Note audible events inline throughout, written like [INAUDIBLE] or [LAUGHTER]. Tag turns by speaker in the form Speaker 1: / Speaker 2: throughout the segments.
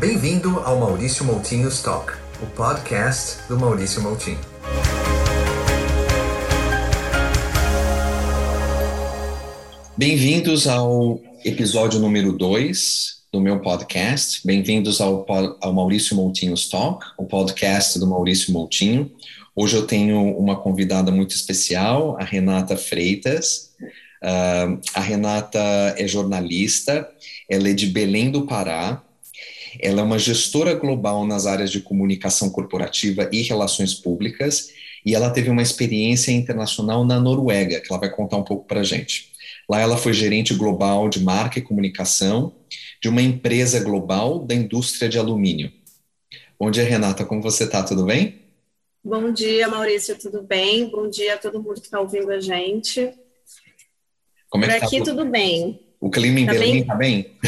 Speaker 1: Bem-vindo ao Maurício Moutinho Talk, o podcast do Maurício Moutinho.
Speaker 2: Bem-vindos ao episódio número 2 do meu podcast. Bem-vindos ao, ao Maurício Moutinho Talk, o podcast do Maurício Moutinho. Hoje eu tenho uma convidada muito especial, a Renata Freitas. Uh, a Renata é jornalista, ela é de Belém do Pará, ela é uma gestora global nas áreas de comunicação corporativa e relações públicas, e ela teve uma experiência internacional na Noruega, que ela vai contar um pouco para a gente. Lá ela foi gerente global de marca e comunicação de uma empresa global da indústria de alumínio. Bom dia, Renata, como você está? Tudo bem?
Speaker 3: Bom dia, Maurício, tudo bem? Bom dia a todo mundo que está ouvindo a gente.
Speaker 2: Como é
Speaker 3: Por
Speaker 2: tá
Speaker 3: aqui tudo bem.
Speaker 2: O clima em
Speaker 3: tá
Speaker 2: Belém
Speaker 3: bem?
Speaker 2: está bem?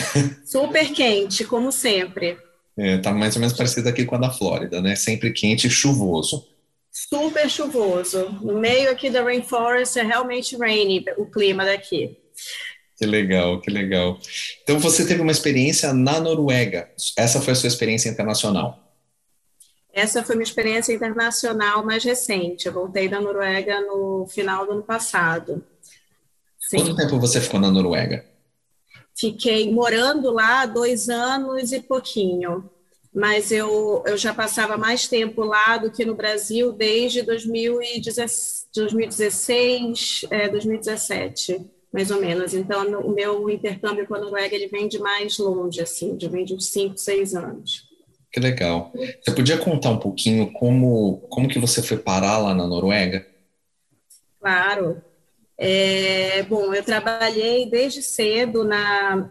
Speaker 3: Super quente, como sempre.
Speaker 2: É, tá mais ou menos parecido aqui com a da Flórida, né? Sempre quente e chuvoso.
Speaker 3: Super chuvoso. No meio aqui da Rainforest é realmente rainy o clima daqui.
Speaker 2: Que legal, que legal. Então você teve uma experiência na Noruega. Essa foi a sua experiência internacional.
Speaker 3: Essa foi minha experiência internacional mais recente. Eu voltei da Noruega no final do ano passado. Sim.
Speaker 2: Quanto tempo você ficou na Noruega?
Speaker 3: Fiquei morando lá dois anos e pouquinho, mas eu, eu já passava mais tempo lá do que no Brasil desde 2016, é, 2017, mais ou menos. Então, o meu intercâmbio com a Noruega ele vem de mais longe, assim, de vem de uns 5, 6 anos.
Speaker 2: Que legal. Você podia contar um pouquinho como, como que você foi parar lá na Noruega?
Speaker 3: Claro. É, bom, eu trabalhei desde cedo na.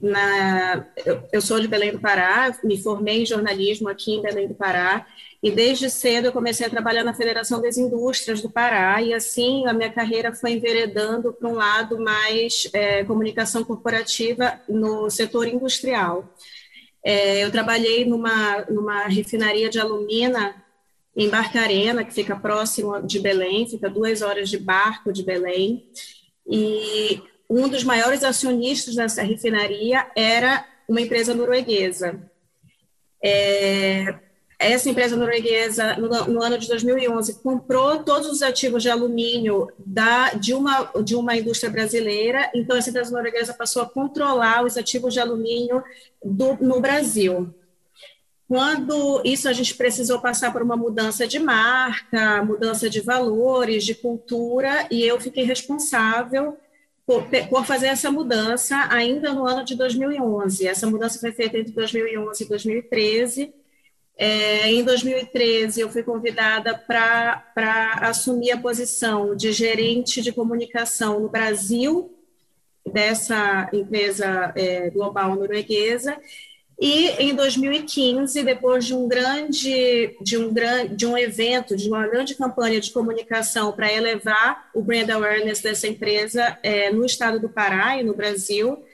Speaker 3: na eu, eu, sou de Belém do Pará, me formei em jornalismo aqui em Belém do Pará, e desde cedo eu comecei a trabalhar na Federação das Indústrias do Pará, e assim a minha carreira foi enveredando para um lado mais é, comunicação corporativa no setor industrial. É, eu trabalhei numa, numa refinaria de alumina em Barcarena, que fica próximo de Belém, fica duas horas de barco de Belém. E um dos maiores acionistas dessa refinaria era uma empresa norueguesa. É, essa empresa norueguesa, no, no, ano de 2011, comprou todos os ativos de alumínio da, de, uma, de uma indústria brasileira, então essa empresa norueguesa passou a controlar os ativos de alumínio do, no Brasil. Quando isso a gente precisou passar por uma mudança de marca, mudança de valores, de cultura, e eu fiquei responsável por, por, fazer essa mudança ainda no ano de 2011. Essa mudança foi feita entre 2011 e 2013. É, em 2013, eu fui convidada para assumir a posição de gerente de comunicação no Brasil dessa empresa é, global norueguesa e em 2015, depois de um grande, de um grande, de um evento, de uma grande campanha de comunicação para elevar o brand awareness dessa empresa é, no estado do Pará e no Brasil,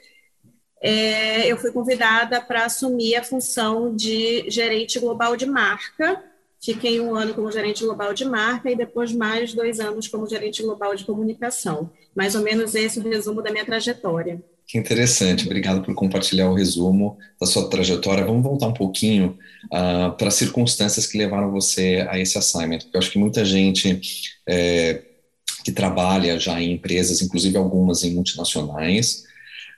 Speaker 3: é, eu fui convidada para assumir a função de gerente global de marca. Fiquei um ano como gerente global de marca e depois mais dois anos como gerente global de comunicação. Mais ou menos esse é o resumo da minha trajetória.
Speaker 2: Que interessante, obrigado por compartilhar o resumo da sua trajetória. Vamos voltar um pouquinho uh, para as circunstâncias que levaram você a esse assignment, porque eu acho que muita gente é, que trabalha já em empresas, inclusive algumas em multinacionais,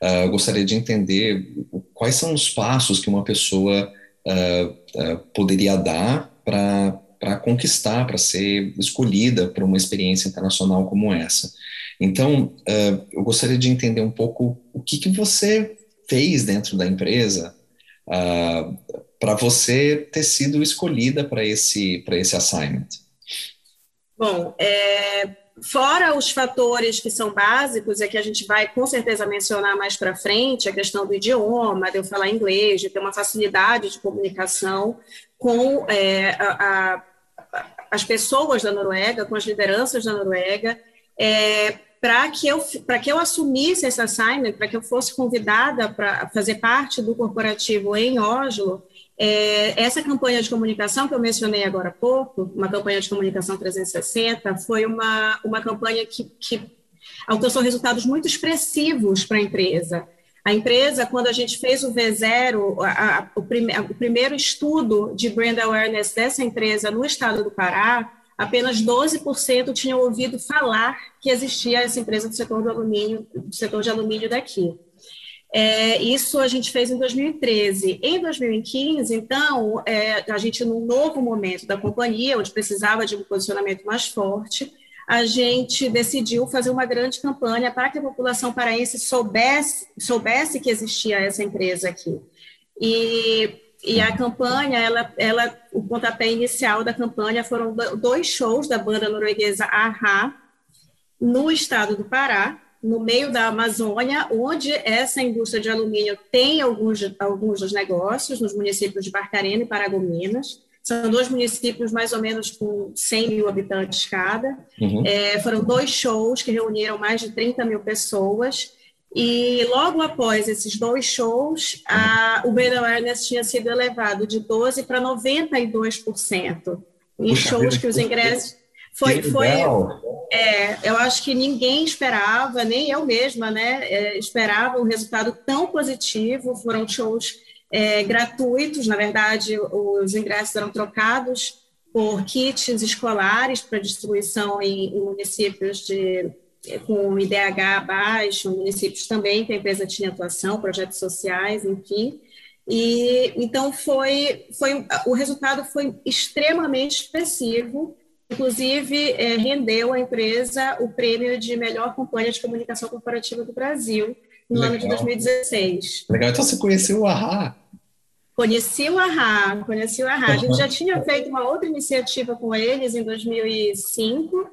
Speaker 2: uh, gostaria de entender quais são os passos que uma pessoa uh, poderia dar para conquistar, para ser escolhida para uma experiência internacional como essa. Então, uh, eu gostaria de entender um pouco o que, que você fez dentro da empresa uh, para você ter sido escolhida para esse, esse assignment.
Speaker 3: Bom, é, fora os fatores que são básicos, é que a gente vai com certeza mencionar mais para frente, a questão do idioma, de eu falar inglês, de ter uma facilidade de comunicação com é, a, as pessoas da Noruega, com as lideranças da Noruega, é, para que eu que eu assumisse esse assignment, para que eu fosse convidada para fazer parte do corporativo em Oslo, é, essa campanha de comunicação que eu mencionei agora há pouco, uma campanha de comunicação 360, foi uma, uma campanha que, que alcançou resultados muito expressivos para a empresa. A empresa, quando a gente fez o V0, a, a, o, prime, o primeiro estudo de brand awareness dessa empresa no estado do Pará, apenas 12% tinham ouvido falar que existia essa empresa do setor do alumínio, do setor de alumínio daqui. É, isso a gente fez em 2013. Em 2015, então, é, a gente, num novo momento da companhia, onde precisava de um posicionamento mais forte, a gente decidiu fazer uma grande campanha para que a população paraense soubesse, soubesse que existia essa empresa aqui. E, e a campanha, ela, ela, o pontapé inicial da campanha foram dois shows da banda norueguesa Aha, no estado do Pará, no meio da Amazônia, onde essa indústria de alumínio tem alguns, alguns dos negócios, nos municípios de Barcarena e Paragominas. São dois municípios mais ou menos com 100 mil habitantes cada. Uhum. É, foram dois shows que reuniram mais de 30 mil pessoas. E logo após esses dois shows, a, o brand awareness tinha sido elevado de 12% para 92%. Em Puxa, shows que os ingressos foi, foi é, eu acho que ninguém esperava, nem eu mesma, né, é, esperava um resultado tão positivo. Foram shows é, gratuitos, na verdade, os ingressos eram trocados por kits escolares para distribuição em, em municípios de com IDH baixo, municípios também que a empresa tinha atuação, projetos sociais, enfim. E então foi, foi o resultado foi extremamente expressivo Inclusive, é, rendeu à empresa o prêmio de melhor companhia de comunicação corporativa do Brasil no Legal. ano de 2016.
Speaker 2: Legal. Então, você conheceu o AHA?
Speaker 3: Conheci o AHA, conheci o AHA. A gente já tinha feito uma outra iniciativa com eles em 2005.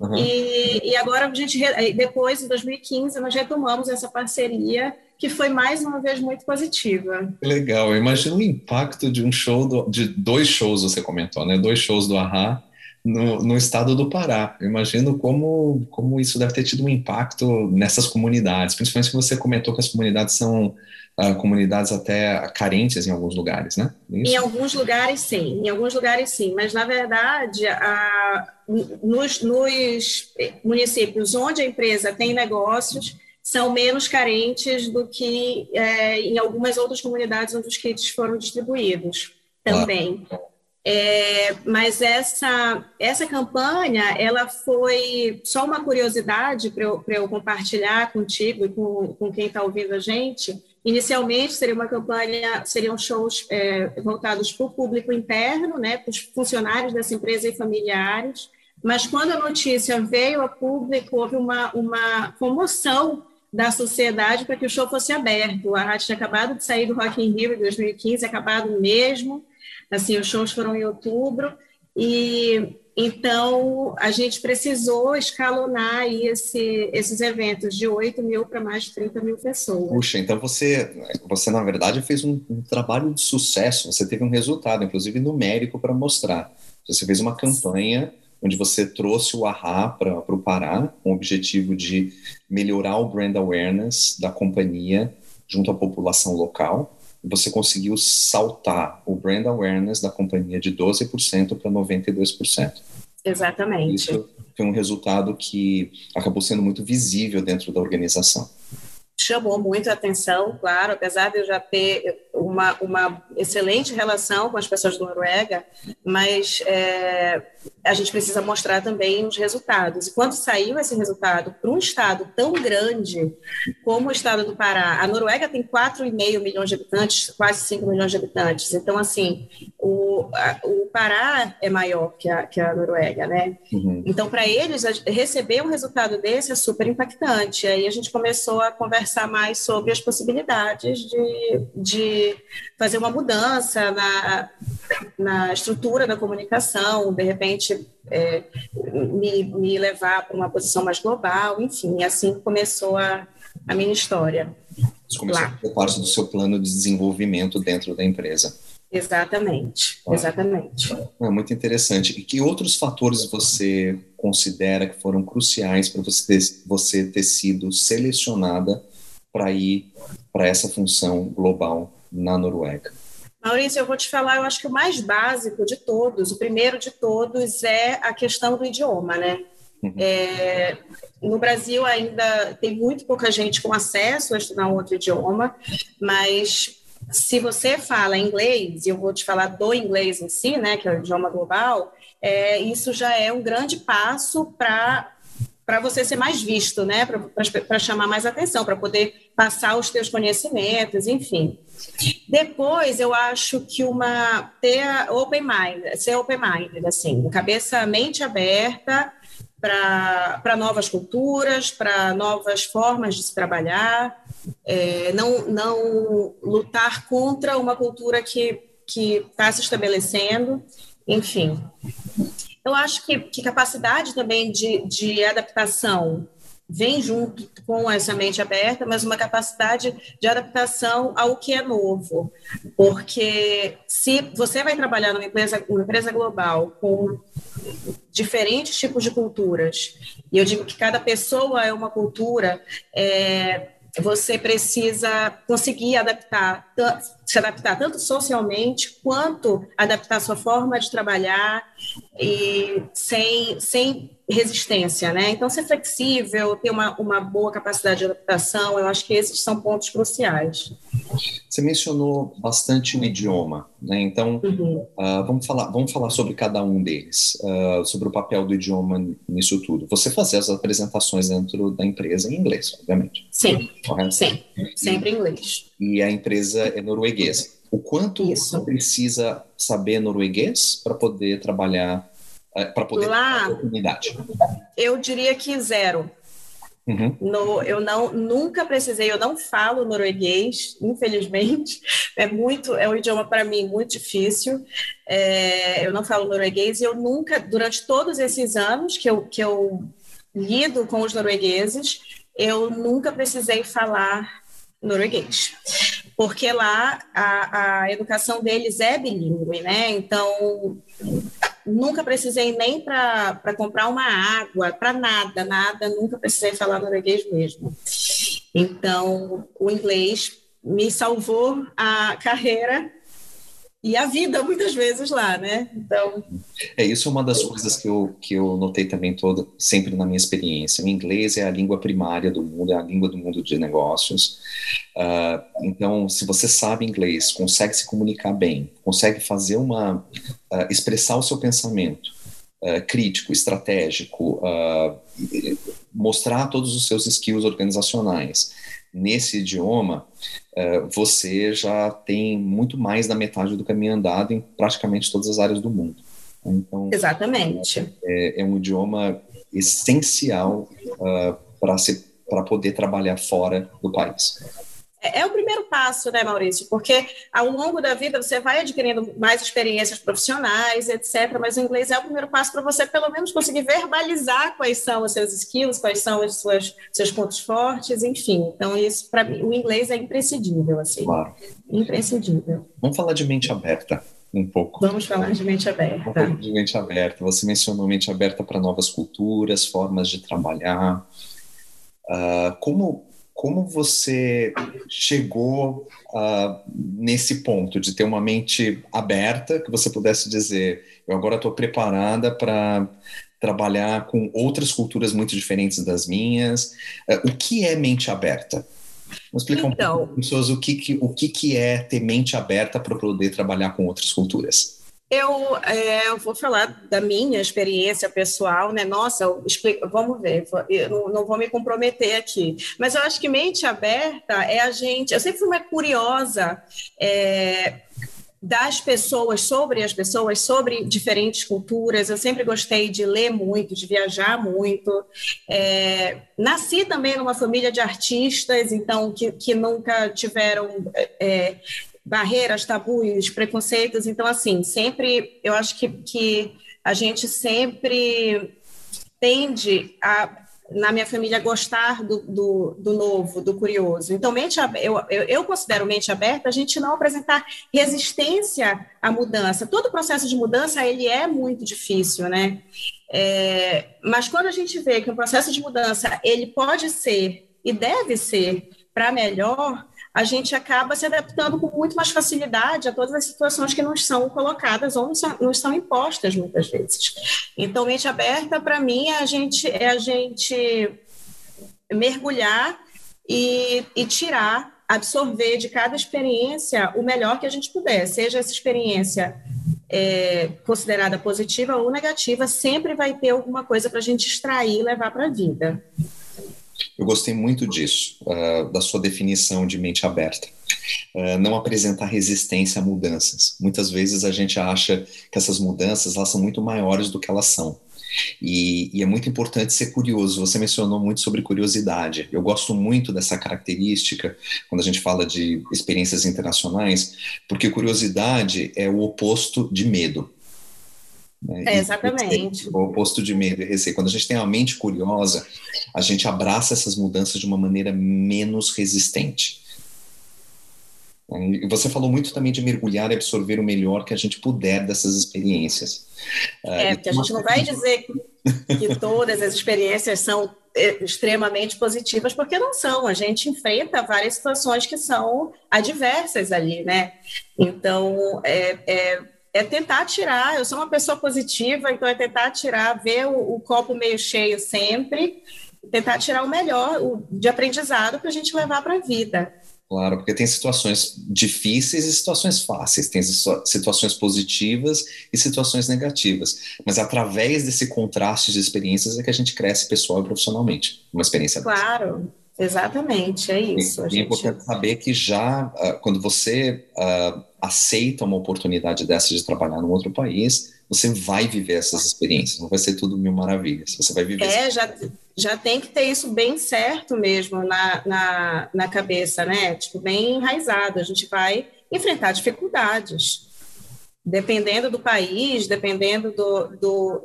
Speaker 3: Uhum. E, e agora a gente, depois, em 2015, nós retomamos essa parceria que foi mais uma vez muito positiva.
Speaker 2: Legal, imagina o impacto de um show, do, de dois shows você comentou, né? Dois shows do Ahá no, no, estado do Pará. Eu imagino como, como isso deve ter tido um impacto nessas comunidades, principalmente que você comentou que as comunidades são uh, comunidades até carentes em alguns lugares, né?
Speaker 3: Isso? Em alguns lugares, sim. Em alguns lugares, sim. Mas, na verdade, a, nos, nos municípios onde a empresa tem negócios, são menos carentes do que é, em algumas outras comunidades onde os kits foram distribuídos também. É, mas essa, essa campanha, ela foi só uma curiosidade para eu, eu compartilhar contigo e com, com quem está ouvindo a gente. Inicialmente seria uma campanha, seriam shows é, voltados para o público interno, né, para os funcionários dessa empresa e familiares. Mas quando a notícia veio a público, houve uma, uma comoção da sociedade para que o show fosse aberto. A rádio tinha acabado de sair do Rock in Rio em 2015, acabado mesmo. Assim, os shows foram em outubro e então a gente precisou escalonar esse, esses eventos de 8 mil para mais de 30 mil pessoas.
Speaker 2: Puxa, então você, você na verdade fez um, um trabalho de sucesso, você teve um resultado, inclusive numérico, para mostrar. Você fez uma campanha onde você trouxe o AHA para o Pará, com o objetivo de melhorar o brand awareness da companhia junto à população local você conseguiu saltar o brand awareness da companhia de 12% para 92%.
Speaker 3: Exatamente.
Speaker 2: Isso foi um resultado que acabou sendo muito visível dentro da organização.
Speaker 3: Chamou muito a atenção, claro, apesar de eu já ter uma, uma excelente relação com as pessoas da Noruega, mas é, a gente precisa mostrar também os resultados. E quando saiu esse resultado para um estado tão grande como o estado do Pará, a Noruega tem 4,5 milhões de habitantes, quase 5 milhões de habitantes. Então, assim, o, a, o Pará é maior que a, que a Noruega, né? Uhum. Então, para eles, receber um resultado desse é super impactante. Aí a gente começou a conversar mais sobre as possibilidades de, de fazer uma mudança na, na estrutura da comunicação, de repente é, me, me levar para uma posição mais global, enfim, assim começou a, a minha história.
Speaker 2: Isso começou lá. a fazer parte do seu plano de desenvolvimento dentro da empresa.
Speaker 3: Exatamente, exatamente.
Speaker 2: É muito interessante. E que outros fatores você considera que foram cruciais para você ter, você ter sido selecionada para ir para essa função global na Noruega?
Speaker 3: Maurício, eu vou te falar, eu acho que o mais básico de todos, o primeiro de todos é a questão do idioma, né? Uhum. É, no Brasil ainda tem muito pouca gente com acesso a estudar um outro idioma, mas se você fala inglês, e eu vou te falar do inglês em si, né, que é o idioma global, é, isso já é um grande passo para para você ser mais visto, né? Para chamar mais atenção, para poder passar os teus conhecimentos, enfim. Depois, eu acho que uma ter open mind, ser open mind, assim, cabeça, mente aberta para novas culturas, para novas formas de se trabalhar, é, não, não lutar contra uma cultura que está se estabelecendo, enfim. Eu acho que, que capacidade também de, de adaptação vem junto com essa mente aberta, mas uma capacidade de adaptação ao que é novo. Porque se você vai trabalhar numa empresa, uma empresa global com diferentes tipos de culturas, e eu digo que cada pessoa é uma cultura, é, você precisa conseguir adaptar, se adaptar tanto socialmente quanto adaptar sua forma de trabalhar e sem, sem resistência, né? Então, ser flexível, ter uma, uma boa capacidade de adaptação, eu acho que esses são pontos cruciais.
Speaker 2: Você mencionou bastante o idioma, né? Então, uhum. uh, vamos, falar, vamos falar sobre cada um deles, uh, sobre o papel do idioma nisso tudo. Você fazia as apresentações dentro da empresa em inglês, obviamente.
Speaker 3: Sim, Correto? sim, sempre em inglês.
Speaker 2: E a empresa é norueguesa. O quanto Isso. você precisa saber norueguês para poder trabalhar, para poder
Speaker 3: Lá, ter oportunidade? Eu diria que zero. Uhum. No, eu não nunca precisei, eu não falo norueguês, infelizmente. [LAUGHS] É muito, é um idioma para mim muito difícil. É, eu não falo norueguês e eu nunca, durante todos esses anos que eu, que eu lido com os noruegueses, eu nunca precisei falar norueguês, porque lá a, a educação deles é bilíngue, né? Então nunca precisei nem para comprar uma água, para nada, nada, nunca precisei falar norueguês mesmo. Então, o inglês me salvou a carreira e a vida muitas vezes lá, né? Então
Speaker 2: é isso é uma das coisas que eu que eu notei também toda sempre na minha experiência. O inglês é a língua primária do mundo, é a língua do mundo de negócios. Uh, então, se você sabe inglês, consegue se comunicar bem, consegue fazer uma uh, expressar o seu pensamento uh, crítico, estratégico, mostrar todos os seus skills organizacionais nesse idioma, uh, você já tem muito mais da metade do caminho andado em praticamente todas as áreas do mundo.
Speaker 3: Então, Exatamente.
Speaker 2: É, é um idioma essencial uh, para poder trabalhar fora do país.
Speaker 3: É, é o primeiro passo, né, Maurício? Porque ao longo da vida você vai adquirindo mais experiências profissionais, etc. Mas o inglês é o primeiro passo para você, pelo menos, conseguir verbalizar quais são os seus skills, quais são os seus, seus pontos fortes, enfim. Então, isso, para mim, o inglês é imprescindível, assim. Claro. Imprescindível.
Speaker 2: Vamos falar de mente aberta um pouco.
Speaker 3: Vamos falar de mente aberta.
Speaker 2: Um pouco de mente aberta. Você mencionou mente aberta para novas culturas, formas de trabalhar. Uh, como como você chegou uh, nesse ponto de ter uma mente aberta, que você pudesse dizer, eu agora estou preparada para trabalhar com outras culturas muito diferentes das minhas? Uh, o que é mente aberta? Vamos explicar então, um pouco para pessoas o que, que, o que, que é ter mente aberta para poder trabalhar com outras culturas.
Speaker 3: Eu, é, eu, vou falar da minha experiência pessoal, né? Nossa, explico, vamos ver, eu não, não, vou me comprometer aqui. Mas eu acho que mente aberta é a gente. Eu sempre fui uma curiosa é, das pessoas, sobre as pessoas, sobre diferentes culturas. Eu sempre gostei de ler muito, de viajar muito. É, nasci também numa família de artistas, então, que, que nunca tiveram. É, barreiras, tabus, preconceitos. Então, assim, sempre, eu acho que, que a gente sempre tende a, na minha família, gostar do, do, do novo, do curioso. Então, mente, eu, eu, eu, considero mente aberta a gente não apresentar resistência à mudança. Todo processo de mudança, ele é muito difícil, né? É, mas quando a gente vê que um processo de mudança, ele pode ser e deve ser para melhor, a gente acaba se adaptando com muito mais facilidade a todas as situações que nos são colocadas ou nos são, impostas muitas vezes. Então, mente aberta, para mim, é a gente, é a gente mergulhar e, e tirar, absorver de cada experiência o melhor que a gente puder, seja essa experiência é, considerada positiva ou negativa, sempre vai ter alguma coisa para a gente extrair e levar para a vida.
Speaker 2: Eu gostei muito disso, uh, da sua definição de mente aberta. Uh, não apresentar resistência a mudanças. Muitas vezes a gente acha que essas mudanças elas são muito maiores do que elas são. E, e, é muito importante ser curioso. Você mencionou muito sobre curiosidade. Eu gosto muito dessa característica quando a gente fala de experiências internacionais, porque curiosidade é o oposto de medo.
Speaker 3: Né? É, exatamente.
Speaker 2: O oposto de medo e receio. Quando a gente tem a mente curiosa, a gente abraça essas mudanças de uma maneira menos resistente. E você falou muito também de mergulhar e absorver o melhor que a gente puder dessas experiências.
Speaker 3: É, porque a gente não vai dizer que todas as experiências são é, extremamente positivas, porque não são. A gente enfrenta várias situações que são adversas ali, né? Então, é, é, é tentar tirar. Eu sou uma pessoa positiva, então é tentar tirar, ver o, o copo meio cheio sempre, tentar tirar o melhor o, de aprendizado para a gente levar para a vida.
Speaker 2: Claro, porque tem situações difíceis e situações fáceis, tem situações positivas e situações negativas. Mas através desse contraste de experiências é que a gente cresce pessoal e profissionalmente. Uma experiência
Speaker 3: Claro, dessa. Exatamente, é isso.
Speaker 2: E, é gente... importante saber que já, uh, quando você uh, aceita uma oportunidade dessa de trabalhar num outro país, você vai viver essas experiências, não vai ser tudo mil maravilhas. Você vai viver.
Speaker 3: É, já já tem que ter isso bem certo mesmo na, na, na cabeça, né? Tipo, bem enraizado. A gente vai enfrentar dificuldades. Dependendo do país, dependendo do, do.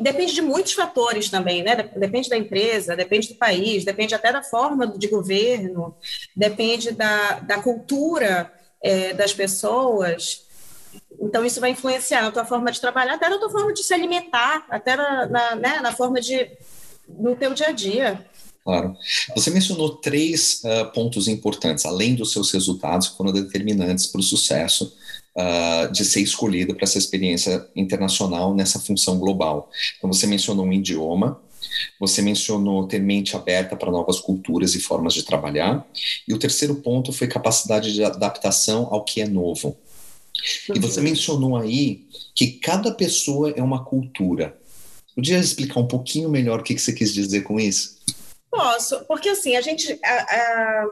Speaker 3: Depende de muitos fatores também, né? Depende da empresa, depende do país, depende até da forma de governo, depende da, da cultura é, das pessoas. Então, isso vai influenciar na tua forma de trabalhar, até na tua forma de se alimentar, até na, na, né, na forma de no teu dia a dia.
Speaker 2: Claro. Você mencionou três uh, pontos importantes, além dos seus resultados, que foram determinantes para o sucesso uh, de ser escolhido para essa experiência internacional nessa função global. Então, você mencionou um idioma, você mencionou ter mente aberta para novas culturas e formas de trabalhar, e o terceiro ponto foi capacidade de adaptação ao que é novo. E você mencionou aí que cada pessoa é uma cultura. Podia explicar um pouquinho melhor o que, que você quis dizer com isso?
Speaker 3: Posso, porque assim, a gente. A, a,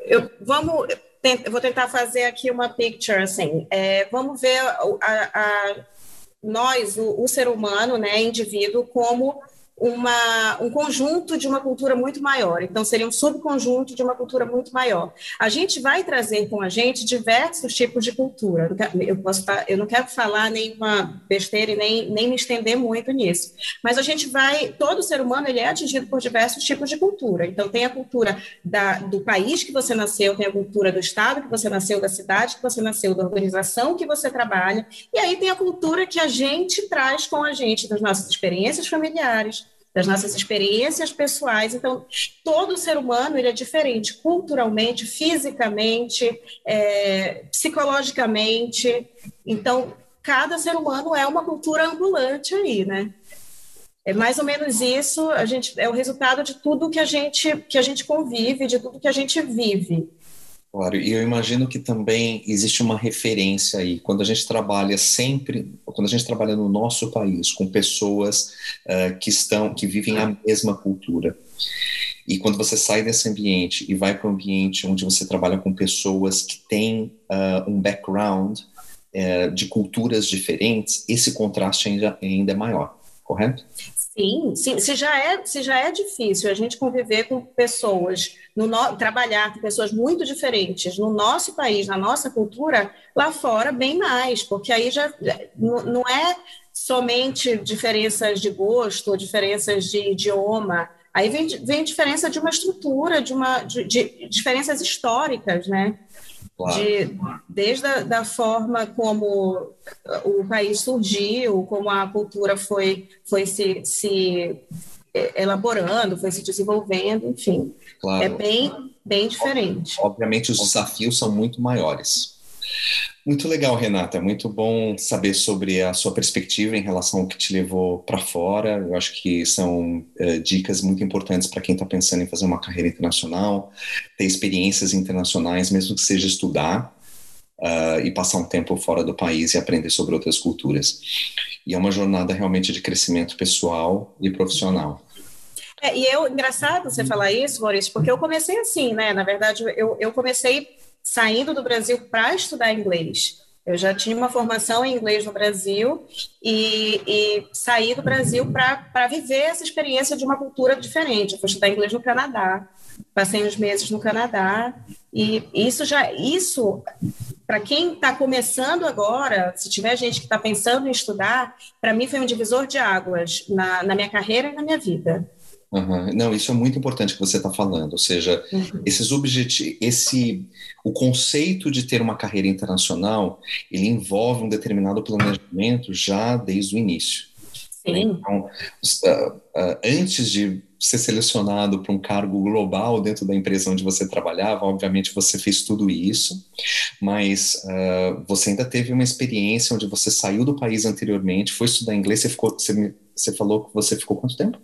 Speaker 3: eu, vamos. Vou tentar fazer aqui uma picture, assim. É, vamos ver a, a nós, o, o, ser humano, né, indivíduo, como uma, um conjunto de uma cultura muito maior. Então, seria um subconjunto de uma cultura muito maior. A gente vai trazer com a gente diversos tipos de cultura. Eu, posso, eu não quero falar nenhuma besteira e nem, nem me estender muito nisso. Mas a gente vai. Todo ser humano ele é atingido por diversos tipos de cultura. Então, tem a cultura da, do país que você nasceu, tem a cultura do estado que você nasceu, da cidade que você nasceu, da organização que você trabalha. E aí tem a cultura que a gente traz com a gente, das nossas experiências familiares das nossas experiências pessoais. Então, todo ser humano ele é diferente culturalmente, fisicamente, é, psicologicamente. Então, cada ser humano é uma cultura ambulante aí, né? É mais ou menos isso. A gente é o resultado de tudo que a gente que a gente convive, de tudo que a gente vive.
Speaker 2: Claro, e eu imagino que também existe uma referência aí. Quando a gente trabalha sempre, quando a gente trabalha no nosso país com pessoas uh, que estão, que vivem a mesma cultura, e quando você sai desse ambiente e vai para um ambiente onde você trabalha com pessoas que têm uh, um background uh, de culturas diferentes, esse contraste ainda, ainda é maior, correto?
Speaker 3: Sim, sim. Se já é, se já é difícil a gente conviver com pessoas, no, trabalhar com pessoas muito diferentes no nosso país, na nossa cultura, lá fora, bem mais, porque aí já não é somente diferenças de gosto, diferenças de idioma, aí vem, vem diferença de uma estrutura, de, uma, de, de diferenças históricas, né? Claro. De, desde a da forma como o país surgiu, como a cultura foi, foi se, se elaborando, foi se desenvolvendo, enfim. Claro. É bem, bem diferente.
Speaker 2: Obviamente, os desafios são muito maiores. Muito legal, Renata. Muito bom saber sobre a sua perspectiva em relação ao que te levou para fora. Eu acho que são uh, dicas muito importantes para quem está pensando em fazer uma carreira internacional, ter experiências internacionais, mesmo que seja estudar uh, e passar um tempo fora do país e aprender sobre outras culturas. E é uma jornada realmente de crescimento pessoal e profissional.
Speaker 3: É, e eu, engraçado você falar isso, Maurício, porque eu comecei assim, né? Na verdade, eu, eu comecei saindo do Brasil para estudar inglês. Eu já tinha uma formação em inglês no Brasil e, e saí do Brasil para viver essa experiência de uma cultura diferente. Eu fui estudar inglês no Canadá, passei uns meses no Canadá e isso já isso para quem está começando agora, se tiver gente que está pensando em estudar, para mim foi um divisor de águas na, na minha carreira e na minha vida.
Speaker 2: Uhum. Não, isso é muito importante que você está falando, ou seja, uhum. esses objetivos, esse, o conceito de ter uma carreira internacional, ele envolve um determinado planejamento já desde o início. Sim. Então, uh, uh, antes de ser selecionado para um cargo global dentro da empresa onde você trabalhava, obviamente você fez tudo isso, mas uh, você ainda teve uma experiência onde você saiu do país anteriormente, foi estudar inglês, você, ficou, você, você falou que você ficou quanto tempo?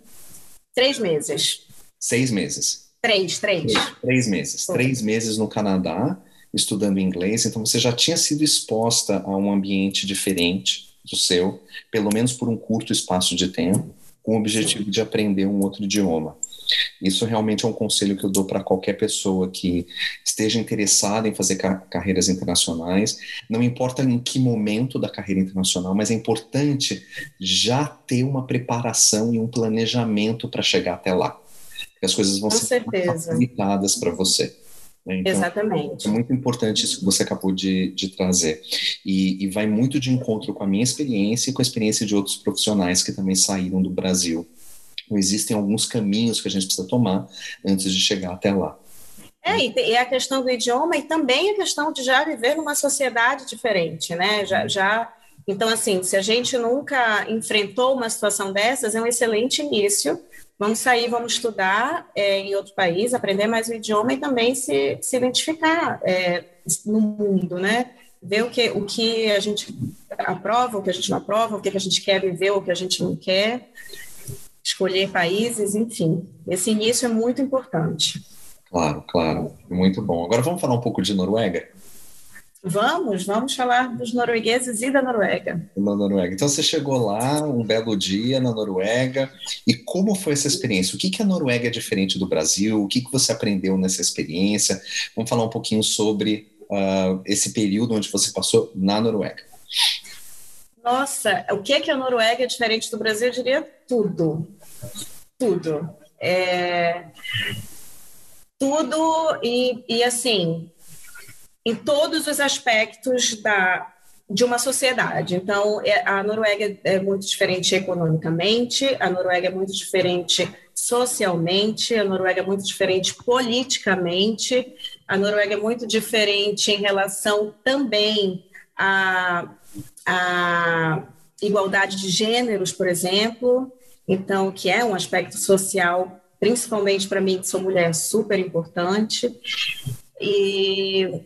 Speaker 3: Três meses.
Speaker 2: Seis meses.
Speaker 3: Três, três.
Speaker 2: Três, três meses. Foi. Três meses no Canadá, estudando inglês. Então você já tinha sido exposta a um ambiente diferente do seu, pelo menos por um curto espaço de tempo, com o objetivo de aprender um outro idioma. Isso realmente é um conselho que eu dou para qualquer pessoa que esteja interessada em fazer car carreiras internacionais. Não importa em que momento da carreira internacional, mas é importante já ter uma preparação e um planejamento para chegar até lá. Porque as coisas vão
Speaker 3: Com
Speaker 2: ser facilitadas para você.
Speaker 3: Né? Então, Exatamente.
Speaker 2: É muito importante isso que você acabou de, de trazer. E, e, vai muito de encontro com a minha experiência e com a experiência de outros profissionais que também saíram do Brasil existem alguns caminhos que a gente precisa tomar antes de chegar até lá.
Speaker 3: É, e a questão do idioma e também a questão de já viver numa sociedade diferente, né? Já, já, então, assim, se a gente nunca enfrentou uma situação dessas, é um excelente início. Vamos sair, vamos estudar é, em outro país, aprender mais o idioma e também se, se identificar é, no mundo, né? Ver o que, o que a gente aprova, o que a gente não aprova, o que a gente quer viver, o que a gente não quer escolher países, enfim. Esse início é muito importante.
Speaker 2: Claro, claro. Muito bom. Agora vamos falar um pouco de Noruega?
Speaker 3: Vamos, vamos falar dos noruegueses e da Noruega.
Speaker 2: Na Noruega. Então você chegou lá um belo dia na Noruega e como foi essa experiência? O que, que a Noruega é diferente do Brasil? O que, que você aprendeu nessa experiência? Vamos falar um pouquinho sobre uh, esse período onde você passou na Noruega.
Speaker 3: Nossa, o que é que a Noruega é diferente do Brasil? Eu diria tudo. Tudo. É... Tudo e, e, assim, em todos os aspectos da, de uma sociedade. Então, é, a Noruega é muito diferente economicamente, a Noruega é muito diferente socialmente, a Noruega é muito diferente politicamente, a Noruega é muito diferente em relação também a a igualdade de gêneros, por exemplo, então que é um aspecto social, principalmente para mim que sou mulher, super importante. E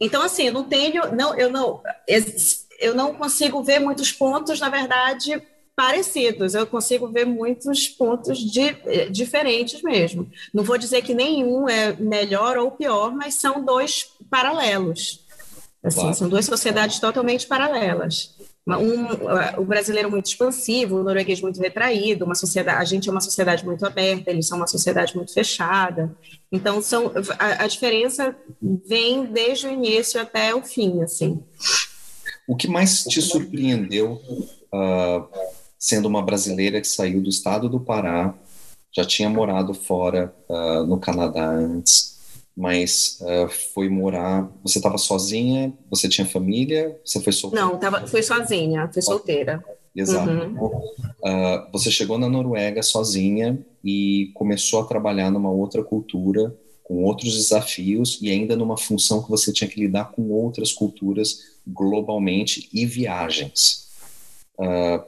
Speaker 3: então assim, eu não tenho, não, eu não, eu não consigo ver muitos pontos, na verdade, parecidos. Eu consigo ver muitos pontos de, diferentes mesmo. Não vou dizer que nenhum é melhor ou pior, mas são dois paralelos. Assim, claro. São duas sociedades totalmente paralelas. Um, o brasileiro muito expansivo, o norueguês muito retraído, uma sociedade, a gente é uma sociedade muito aberta, eles são uma sociedade muito fechada. Então, são, a, a diferença vem desde o início até o fim, assim.
Speaker 2: O que mais te surpreendeu uh, sendo uma brasileira que saiu do estado do Pará, já tinha morado fora uh, no Canadá antes, mas uh, foi morar. Você estava sozinha? Você tinha família? Você foi solteira?
Speaker 3: Não, tava, fui sozinha, fui solteira.
Speaker 2: Exato. Uhum. Uh, você chegou na Noruega sozinha e começou a trabalhar numa outra cultura, com outros desafios e ainda numa função que você tinha que lidar com outras culturas globalmente e viagens. Uh,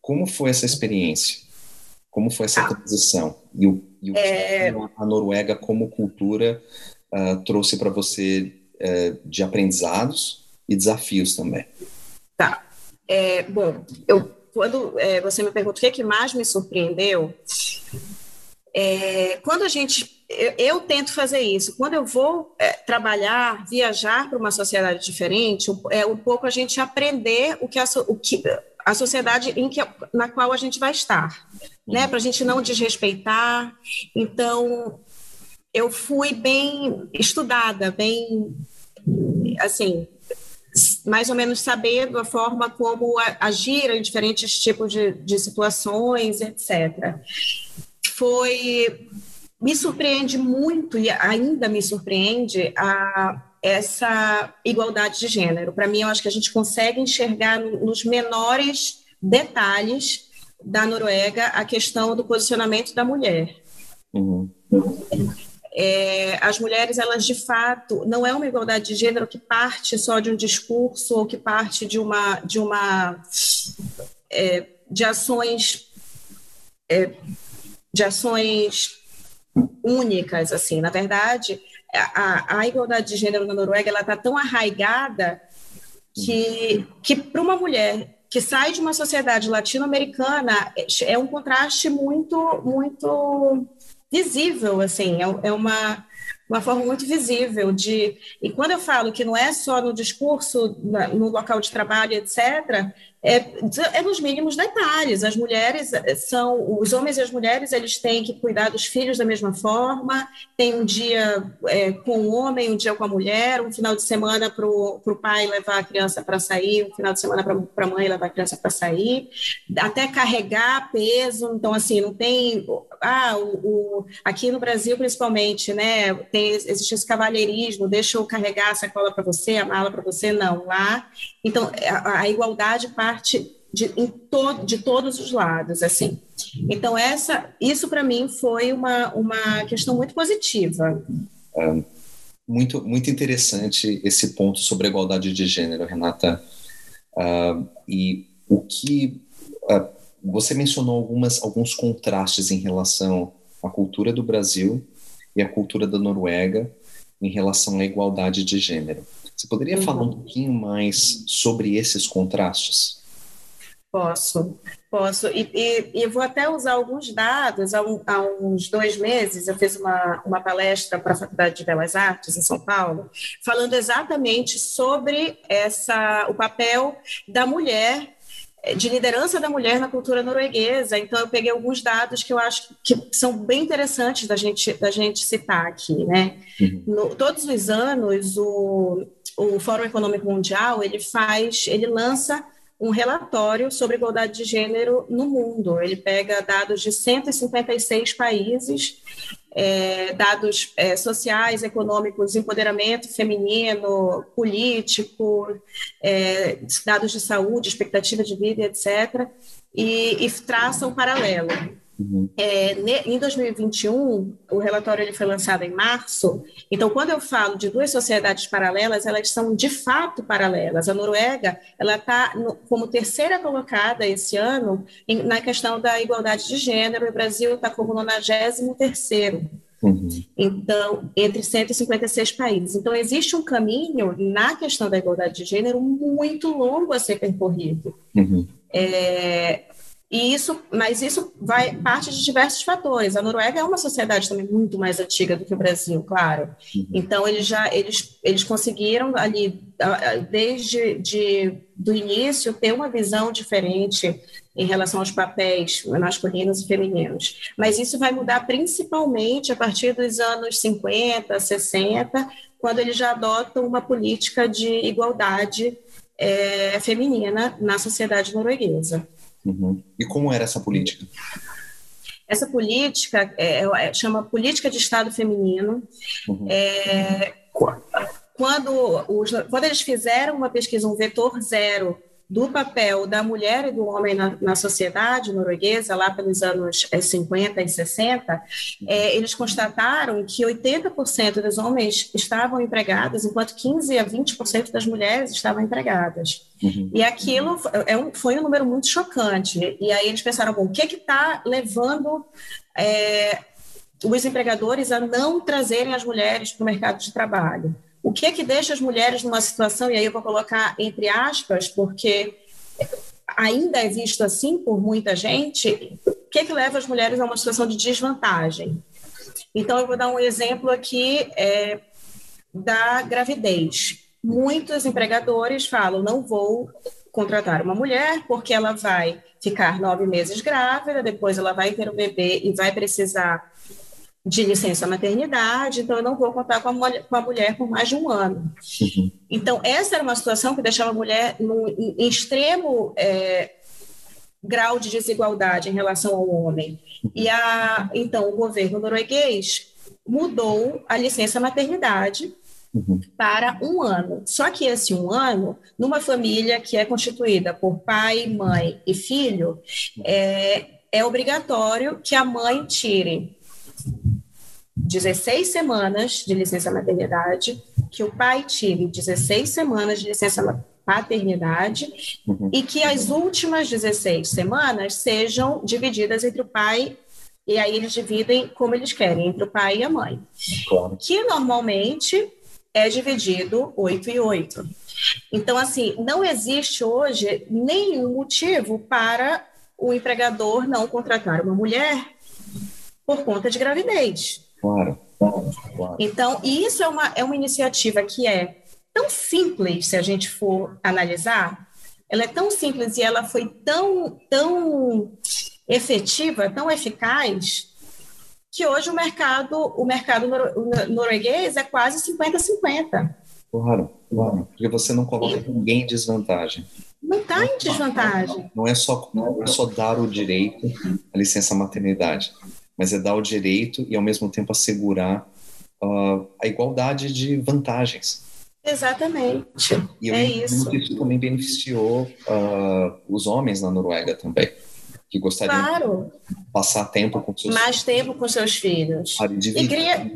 Speaker 2: como foi essa experiência? Como foi essa ah. transição? E o, e o é... que a Noruega, como cultura, uh, trouxe para você uh, de aprendizados e desafios também?
Speaker 3: Tá. É, bom, eu, quando é, você me pergunta o que, é que mais me surpreendeu, é, quando a gente. Eu, eu, tento fazer isso. Quando eu vou é, trabalhar, viajar para uma sociedade diferente, é um pouco a gente aprender o que a, o que, a sociedade em que, na qual a gente vai estar, né? Para a gente não desrespeitar. Então, eu fui bem estudada, bem assim, mais ou menos sabendo a forma como agir em diferentes tipos de, de situações, etc. Foi me surpreende muito e ainda me surpreende a essa igualdade de gênero. Para mim, eu acho que a gente consegue enxergar nos menores detalhes da Noruega a questão do posicionamento da mulher. Uhum. É, as mulheres, elas de fato, não é uma igualdade de gênero que parte só de um discurso ou que parte de uma, de uma, é, de ações, é, de ações únicas, assim. Na verdade, a, a igualdade de gênero na Noruega, ela está tão arraigada que, que para uma mulher que sai de uma sociedade latino-americana é, é um contraste muito, muito visível, assim, é, é uma, uma forma muito visível de. E quando eu falo que não é só no discurso, no local de trabalho, etc., é, é nos mínimos detalhes. As mulheres eh, são, os homens e as mulheres, eles têm que cuidar dos filhos da mesma forma. Tem um dia é, com o homem, um dia com a mulher, um final de semana para o pai levar a criança para sair, um final de semana para a mãe levar a criança para sair, até carregar peso. Então, assim, não tem. Ah, o, o aqui no Brasil, principalmente, né, tem, existe esse cavalheirismo, deixa eu carregar a sacola para você, a mala para você. Não, lá. Então, a, a igualdade parte de, to, de todos os lados, assim. Então, essa, isso para mim foi uma, uma questão muito positiva.
Speaker 2: É, muito, muito interessante esse ponto sobre a igualdade de gênero, Renata. Uh, e o que uh, você mencionou algumas, alguns contrastes em relação à cultura do Brasil e à cultura da Noruega em relação à igualdade de gênero. Você poderia uhum. falar um pouquinho mais sobre esses contrastes?
Speaker 3: Posso, posso. E, e, e vou até usar alguns dados. Há, um, há, uns dois meses, eu fiz uma, uma palestra para a Faculdade de Belas Artes, em São Paulo, falando exatamente sobre essa, o papel da mulher de liderança da mulher na cultura norueguesa. Então, eu peguei alguns dados que eu acho que são bem interessantes da gente, da gente citar aqui. Né? Uhum. No, todos os anos, o, o Fórum Econômico Mundial ele faz, ele lança um relatório sobre igualdade de gênero no mundo. Ele pega dados de 156 países, é, dados é, sociais, econômicos, empoderamento feminino, político, é, dados de saúde, expectativa de vida, etc., e, e traça um paralelo. Uhum. É, em 2021, o relatório ele foi lançado em março, então, quando eu falo de duas sociedades paralelas, elas são de fato paralelas. A Noruega ela está como terceira colocada esse ano em, na questão da igualdade de gênero, e o Brasil está como 93 terceiro. Uhum. Então, entre 156 países. Então, existe um caminho na questão da igualdade de gênero muito longo a ser percorrido. Uhum. É, e isso, mas isso vai parte de diversos fatores. A Noruega é uma sociedade também muito mais antiga do que o Brasil, claro. Uhum. Então eles já eles, eles conseguiram ali desde de, do início ter uma visão diferente em relação aos papéis masculinos e femininos. Mas isso vai mudar principalmente a partir dos anos 50, 60, quando eles já adotam uma política de igualdade é, feminina na sociedade norueguesa.
Speaker 2: Uhum. E como era essa política?
Speaker 3: Essa política é, é, chama Política de Estado Feminino. Uhum. É, quando, os, quando eles fizeram uma pesquisa, um vetor zero, do papel da mulher e do homem na, na sociedade norueguesa, lá pelos anos 50 e 60, é, eles constataram que 80% dos homens estavam empregados, enquanto 15% a 20% das mulheres estavam empregadas. Uhum. E aquilo é um, foi um número muito chocante. E aí eles pensaram, bom, o que está levando é, os empregadores a não trazerem as mulheres para o mercado de trabalho? O que é que deixa as mulheres numa situação, e aí eu vou colocar entre aspas, porque ainda é visto assim por muita gente, o que é que leva as mulheres a uma situação de desvantagem? Então, eu vou dar um exemplo aqui é, da gravidez. Muitos empregadores falam: não vou contratar uma mulher porque ela vai ficar nove meses grávida, depois ela vai ter um bebê e vai precisar de licença maternidade, então eu não vou contar com a mulher, com a mulher por mais de um ano. Uhum. Então, essa era uma situação que deixava a mulher no, em extremo é, grau de desigualdade em relação ao homem. E a, então, o governo norueguês mudou a licença maternidade uhum. para um ano. Só que esse um ano, numa família que é constituída por pai, mãe e filho, é, é obrigatório que a mãe tire 16 semanas de licença maternidade, que o pai tire 16 semanas de licença paternidade uhum. e que as últimas 16 semanas sejam divididas entre o pai e aí eles dividem como eles querem, entre o pai e a mãe. Claro. Que normalmente é dividido 8 e 8. Então, assim, não existe hoje nenhum motivo para o empregador não contratar uma mulher por conta de gravidez.
Speaker 2: Claro,
Speaker 3: claro. Então, isso é uma, é uma iniciativa que é tão simples, se a gente for analisar, ela é tão simples e ela foi tão, tão efetiva, tão eficaz, que hoje o mercado, o mercado norueguês é quase 50-50.
Speaker 2: Claro, claro, porque você não coloca ninguém em desvantagem.
Speaker 3: Não está em desvantagem.
Speaker 2: Não é, só, não é só dar o direito à licença maternidade mas é dar o direito e, ao mesmo tempo, assegurar uh, a igualdade de vantagens.
Speaker 3: Exatamente.
Speaker 2: E
Speaker 3: é isso.
Speaker 2: isso também beneficiou uh, os homens na Noruega também, que gostariam claro. de passar tempo com seus
Speaker 3: mais tempo com seus filhos.
Speaker 2: E cria...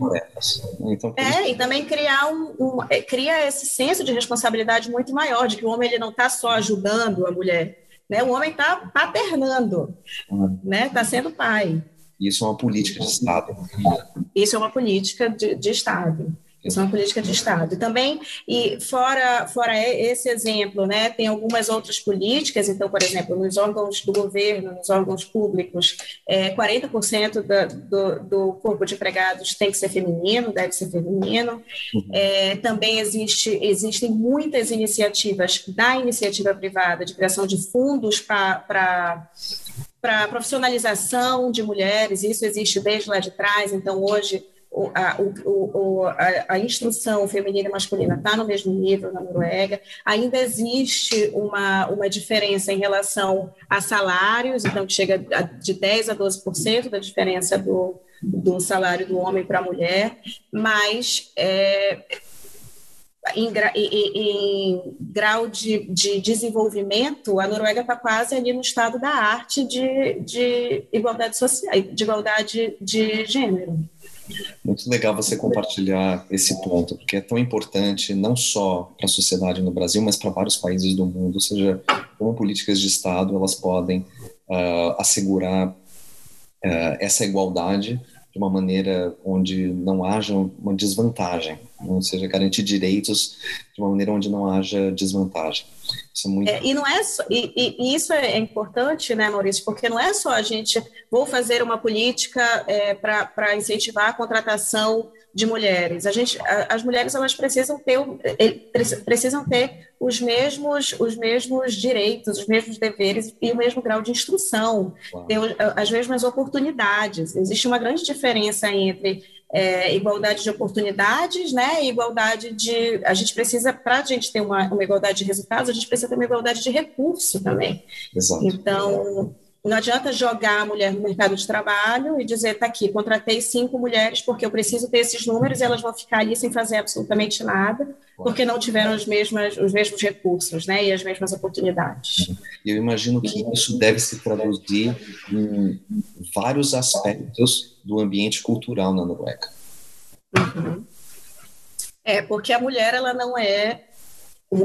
Speaker 3: Então, é, isso... e também criar um, um, é, cria esse senso de responsabilidade muito maior, de que o homem ele não está só ajudando a mulher, né? O homem está paternando, uhum. né? Está sendo pai.
Speaker 2: Isso é uma política de Estado.
Speaker 3: Isso é uma política de, de Estado. Isso é uma política de Estado. E também, e fora, fora esse exemplo, né, tem algumas outras políticas, então, por exemplo, nos órgãos do governo, nos órgãos públicos, é, 40% da, do, do corpo de empregados tem que ser feminino, deve ser feminino. Uhum. É, também existe, existem muitas iniciativas da iniciativa privada de criação de fundos para para profissionalização de mulheres, isso existe desde lá de trás, então hoje a, o, a, a, instrução feminina e masculina está no mesmo nível na Noruega, ainda existe uma, uma diferença em relação a salários, então chega de 10% a 12% da diferença do, do salário do homem para a mulher, mas é, em, em, em grau de, de, desenvolvimento, a Noruega está quase ali no estado da arte de, de igualdade social, de igualdade de gênero.
Speaker 2: Muito legal você compartilhar esse ponto, porque é tão importante não só para a sociedade no Brasil, mas para vários países do mundo, ou seja, como políticas de Estado elas podem uh, assegurar uh, essa igualdade de uma maneira onde não haja uma desvantagem, ou seja, garantir direitos de uma maneira onde não haja desvantagem.
Speaker 3: Isso é muito... É, e não é só, e, e, isso é importante, né, Maurício, porque não é só a gente vou fazer uma política é, para incentivar a contratação de mulheres. A gente, a, as mulheres elas precisam ter, precisam ter os mesmos, os mesmos direitos, os mesmos deveres e o mesmo grau de instrução, ter as mesmas oportunidades. Existe uma grande diferença entre é, igualdade de oportunidades, né, e igualdade de, a gente precisa, para a gente ter uma, uma igualdade de resultados, a gente precisa ter uma igualdade de recurso também.
Speaker 2: Exato.
Speaker 3: Então, não adianta jogar a mulher no mercado de trabalho e dizer, tá aqui, contratei cinco mulheres porque eu preciso ter esses números e elas vão ficar ali sem fazer absolutamente nada, porque não tiveram os mesmos, os mesmos recursos, né, e as mesmas oportunidades.
Speaker 2: Eu imagino que isso deve se traduzir em vários aspectos do ambiente cultural na Noruega.
Speaker 3: Uhum. É, porque a mulher, ela não é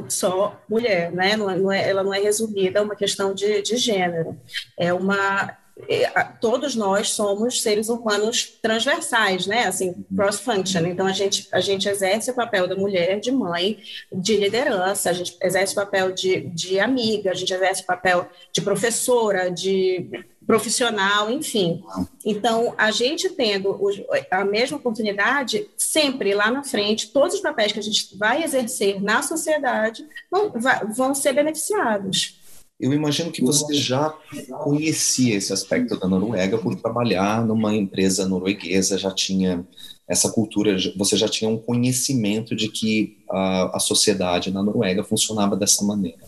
Speaker 3: só mulher, né? Não é, não é, ela não é resumida a uma questão de, de gênero. É uma é, todos nós somos seres humanos transversais, né? Assim, cross-function. Então, a gente, a gente exerce o papel da mulher, de mãe, de liderança, a gente exerce o papel de, de amiga, a gente exerce o papel de professora, de profissional, enfim. Então, a gente tendo a mesma oportunidade, sempre lá na frente, todos os papéis que a gente vai exercer na sociedade vão, vão ser beneficiados.
Speaker 2: Eu imagino que você já conhecia esse aspecto da Noruega por trabalhar numa empresa norueguesa, já tinha essa cultura, você já tinha um conhecimento de que a, a sociedade na Noruega funcionava dessa maneira.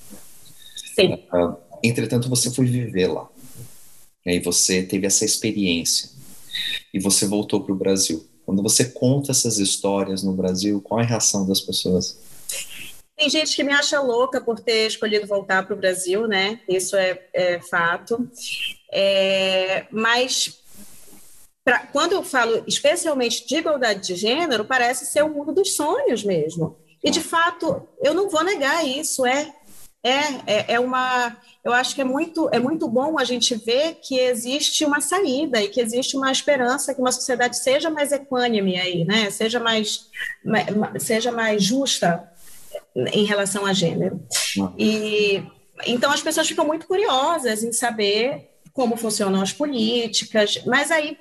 Speaker 3: Sim.
Speaker 2: Uh, entretanto, você foi viver lá. E aí você teve essa experiência. E você voltou para o Brasil. Quando você conta essas histórias no Brasil, qual é a reação das pessoas?
Speaker 3: Tem gente que me acha louca por ter escolhido voltar para o Brasil, né? Isso é, é fato. É, mas pra, quando eu falo especialmente de igualdade de gênero, parece ser o mundo dos sonhos mesmo. E de fato, eu não vou negar isso, é é, é, é, uma. Eu acho que é muito, é muito bom a gente ver que existe uma saída e que existe uma esperança que uma sociedade seja mais equânime aí, né? Seja mais, seja mais justa em relação a gênero. E então as pessoas ficam muito curiosas em saber como funcionam as políticas, mas aí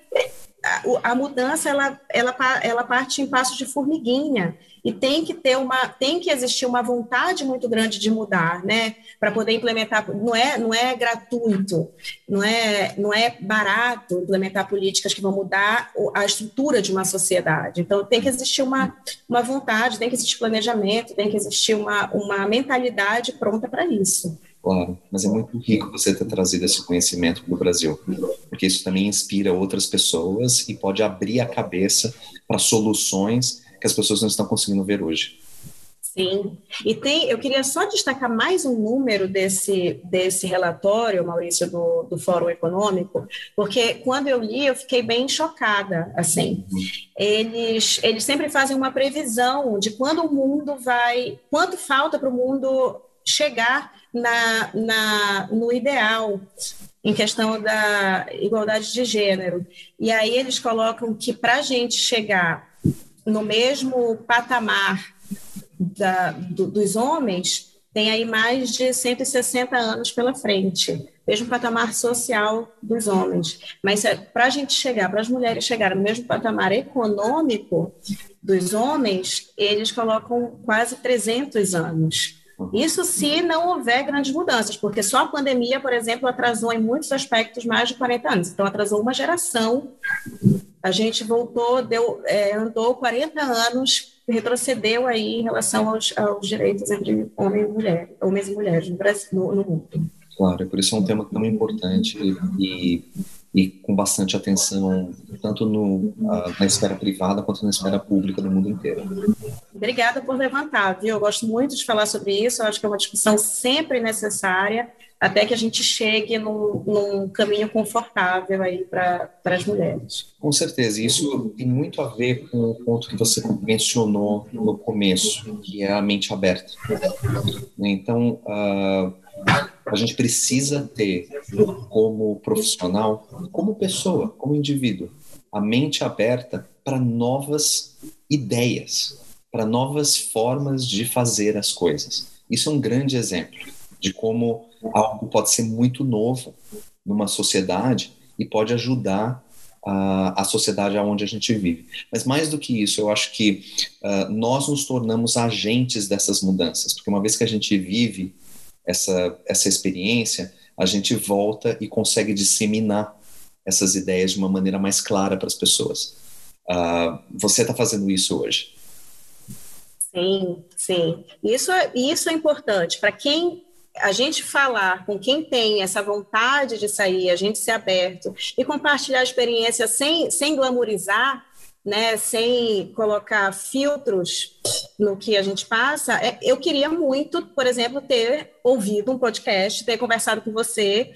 Speaker 3: a, a mudança ela, ela, ela parte em passos de formiguinha. E tem que ter uma tem que existir uma vontade muito grande de mudar né? Para poder implementar não é não é gratuito não é não é barato implementar políticas que vão mudar a estrutura de uma sociedade. Então tem que existir uma uma vontade tem que existir planejamento tem que existir uma uma mentalidade pronta para isso
Speaker 2: Claro, mas é muito rico você ter trazido esse conhecimento para o Brasil, porque isso também inspira outras pessoas e pode abrir a cabeça para soluções que as pessoas não estão conseguindo ver hoje.
Speaker 3: Sim, e tem, eu queria só destacar mais um número desse, desse relatório, Maurício, do, do Fórum Econômico, porque quando eu li eu fiquei bem chocada, assim, eles, eles sempre fazem uma previsão de quando o mundo vai, quanto falta para o mundo chegar na, na, no ideal em questão da igualdade de gênero. E aí eles colocam que para a gente chegar no mesmo patamar da, do, dos homens, tem aí mais de 160 anos pela frente, mesmo patamar social dos homens. Mas é, para a gente chegar, para as mulheres chegarem no mesmo patamar econômico dos homens, eles colocam quase 300 anos. Isso se não houver grandes mudanças, porque só a pandemia, por exemplo, atrasou em muitos aspectos mais de 40 anos. Então, atrasou uma geração. A gente voltou, deu, é, andou 40 anos, retrocedeu aí em relação aos, aos direitos entre homem e mulher, homens e mulheres no, Brasil, no, no mundo.
Speaker 2: Claro, por isso é um tema tão importante e e com bastante atenção, tanto no, na esfera privada quanto na esfera pública do mundo inteiro.
Speaker 3: Obrigada por levantar, viu? Eu gosto muito de falar sobre isso, eu acho que é uma discussão sempre necessária, até que a gente chegue num, num caminho confortável aí para as mulheres.
Speaker 2: Com certeza, isso tem muito a ver com o ponto que você mencionou no começo, que é a mente aberta. Então, uh, a gente precisa ter, como profissional, como pessoa, como indivíduo, a mente aberta para novas ideias, para novas formas de fazer as coisas. Isso é um grande exemplo de como algo pode ser muito novo numa sociedade e pode ajudar a, a sociedade aonde a gente vive. Mas mais do que isso, eu acho que uh, nós nos tornamos agentes dessas mudanças, porque uma vez que a gente vive essa, essa experiência, a gente volta e consegue disseminar essas ideias de uma maneira mais clara para as pessoas. Uh, você está fazendo isso hoje?
Speaker 3: Sim, sim. Isso é, isso é importante. Para quem a gente falar com quem tem essa vontade de sair, a gente ser aberto e compartilhar a experiência sem, sem glamorizar, né, sem colocar filtros no que a gente passa, é, eu queria muito, por exemplo, ter ouvido um podcast, ter conversado com você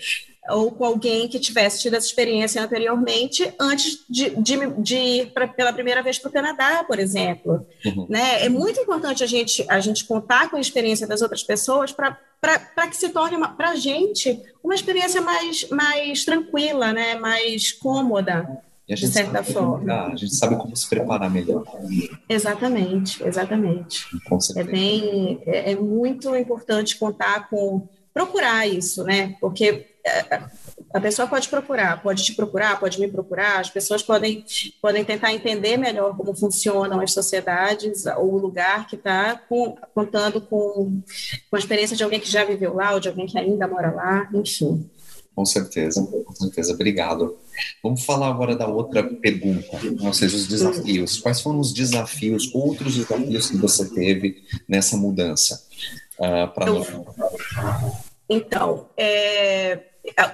Speaker 3: ou com alguém que tivesse tido essa experiência anteriormente antes de, de, de ir pra, pela primeira vez para o Canadá, por exemplo. Uhum. Né? É muito importante a gente, a gente contar com a experiência das outras pessoas para que se torne para a gente uma experiência mais, mais tranquila, né? mais cômoda.
Speaker 2: E a gente, de certa forma. a gente sabe como se preparar melhor.
Speaker 3: Exatamente, exatamente. É bem, é, é muito importante contar com procurar isso, né? Porque a pessoa pode procurar, pode te procurar, pode me procurar, as pessoas podem, podem tentar entender melhor como funcionam as sociedades ou o lugar que está contando com, com a experiência de alguém que já viveu lá ou de alguém que ainda mora lá, enfim.
Speaker 2: Com certeza, com certeza. Obrigado. Vamos falar agora da outra pergunta, ou seja, os desafios. Quais foram os desafios, outros desafios que você teve nessa mudança uh, para nós?
Speaker 3: Então, é,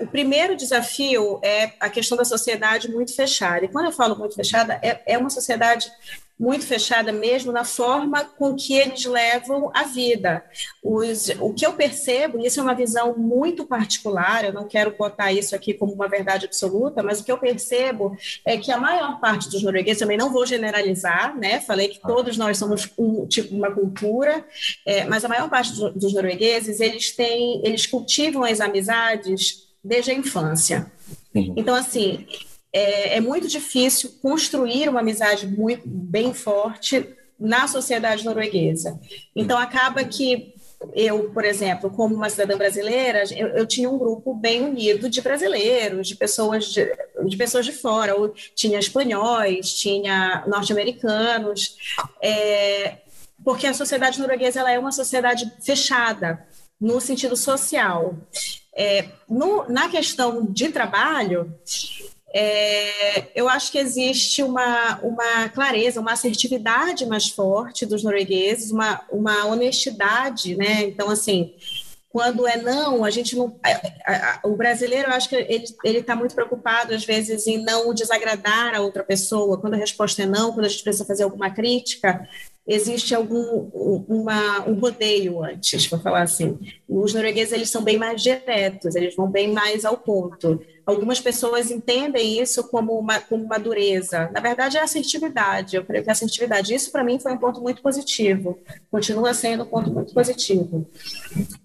Speaker 3: o primeiro desafio é a questão da sociedade muito fechada. E quando eu falo muito fechada, é, é uma sociedade muito fechada mesmo na forma com que eles levam a vida. Os, o que eu percebo, e isso é uma visão muito particular, eu não quero botar isso aqui como uma verdade absoluta, mas o que eu percebo é que a maior parte dos noruegueses, também não vou generalizar, né? Falei que todos nós somos um tipo uma cultura, é, mas a maior parte do, dos noruegueses eles têm, eles cultivam as amizades desde a infância. Então, assim, é, é muito difícil construir uma amizade muito bem forte na sociedade norueguesa. Então, acaba que eu, por exemplo, como uma cidadã brasileira, eu, eu, tinha um grupo bem unido de brasileiros, de pessoas de, de pessoas de fora, tinha espanhóis, tinha norte-americanos, é, porque a sociedade norueguesa ela é uma sociedade fechada no sentido social. É, no, na questão de trabalho, é, eu acho que existe uma, uma clareza, uma assertividade mais forte dos noruegueses, uma, uma honestidade, né? Então, assim, quando é não, a gente não. o brasileiro, eu acho que ele está muito preocupado, às vezes, em não desagradar a outra pessoa. Quando a resposta é não, quando a gente precisa fazer alguma crítica, existe algum uma, um rodeio antes, para falar assim. Os noruegueses eles são bem mais diretos, eles vão bem mais ao ponto. Algumas pessoas entendem isso como uma, como uma dureza. Na verdade, é assertividade. Eu creio que a assertividade, isso para mim foi um ponto muito positivo. Continua sendo um ponto muito positivo.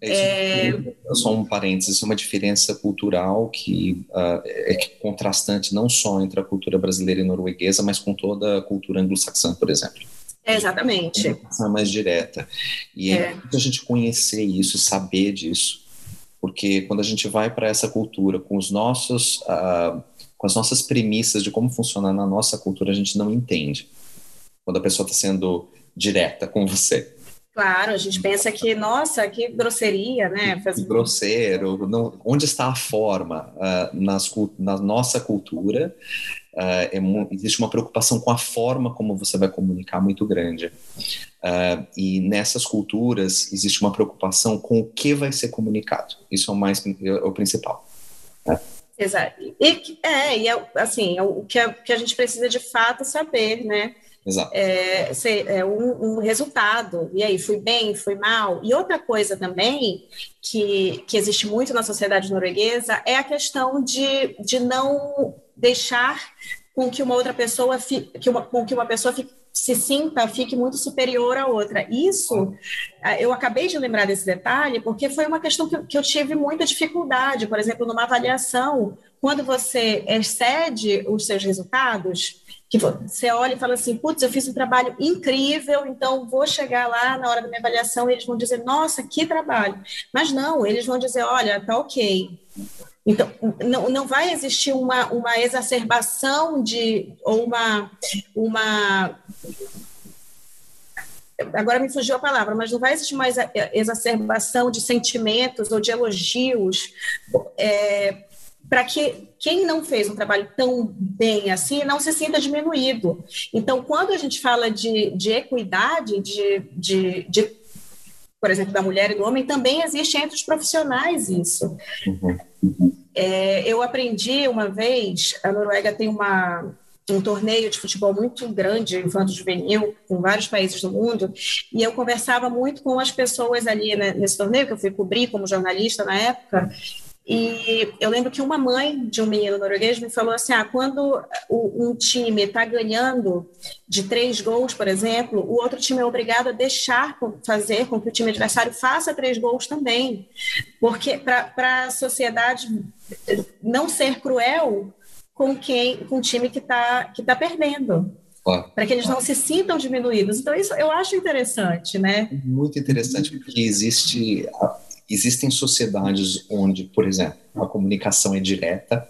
Speaker 2: É, é... Só um parênteses, isso é uma diferença cultural que uh, é contrastante não só entre a cultura brasileira e norueguesa, mas com toda a cultura anglo-saxã, por exemplo.
Speaker 3: É, exatamente.
Speaker 2: É mais direta. E é, é a gente conhecer isso, saber disso, porque quando a gente vai para essa cultura com os nossos, uh, com as nossas premissas de como funciona na nossa cultura, a gente não entende. Quando a pessoa está sendo direta com você.
Speaker 3: Claro, a gente pensa que, nossa, que grosseria, né?
Speaker 2: Faz... Grosseiro. Não, onde está a forma uh, nas, na nossa cultura? Uh, é, existe uma preocupação com a forma como você vai comunicar muito grande. Uh, e nessas culturas existe uma preocupação com o que vai ser comunicado. Isso é o mais é o principal.
Speaker 3: Né? Exato. E, é, e é, assim, é o que a, que a gente precisa de fato saber, né?
Speaker 2: Exato.
Speaker 3: É, é um, um, resultado. E aí, fui bem, fui mal. E outra coisa também que, que existe muito na sociedade norueguesa é a questão de, de não deixar com que uma outra pessoa fique, que uma, com que uma pessoa se sinta, fique muito superior à outra. Isso, eu acabei de lembrar desse detalhe, porque foi uma questão que, que eu tive muita dificuldade. Por exemplo, numa avaliação, quando você excede os seus resultados, que você olha e fala assim, putz, eu fiz um trabalho incrível, então vou chegar lá na hora da minha avaliação e eles vão dizer, nossa, que trabalho. Mas não, eles vão dizer, olha, tá ok. Então, não, não vai existir uma, uma exacerbação de, ou uma, uma. Agora me fugiu a palavra, mas não vai existir mais exacerbação de sentimentos ou de elogios é, para que quem não fez um trabalho tão bem assim não se sinta diminuído. Então, quando a gente fala de, de equidade, de, de, de por exemplo, da mulher e do homem, também existe entre os profissionais isso. Uhum. É, eu aprendi uma vez, a Noruega tem uma, um torneio de futebol muito grande, infanto-juvenil, com vários países do mundo, e eu conversava muito com as pessoas ali né, nesse torneio, que eu fui cobrir como jornalista na época, e eu lembro que uma mãe de um menino norueguês me falou assim: ah, quando um time está ganhando de três gols, por exemplo, o outro time é obrigado a deixar fazer com que o time adversário faça três gols também. Porque para a sociedade não ser cruel com quem com o time que está que tá perdendo. Para que eles não se sintam diminuídos. Então, isso eu acho interessante, né?
Speaker 2: Muito interessante, porque existe Existem sociedades onde, por exemplo, a comunicação é direta,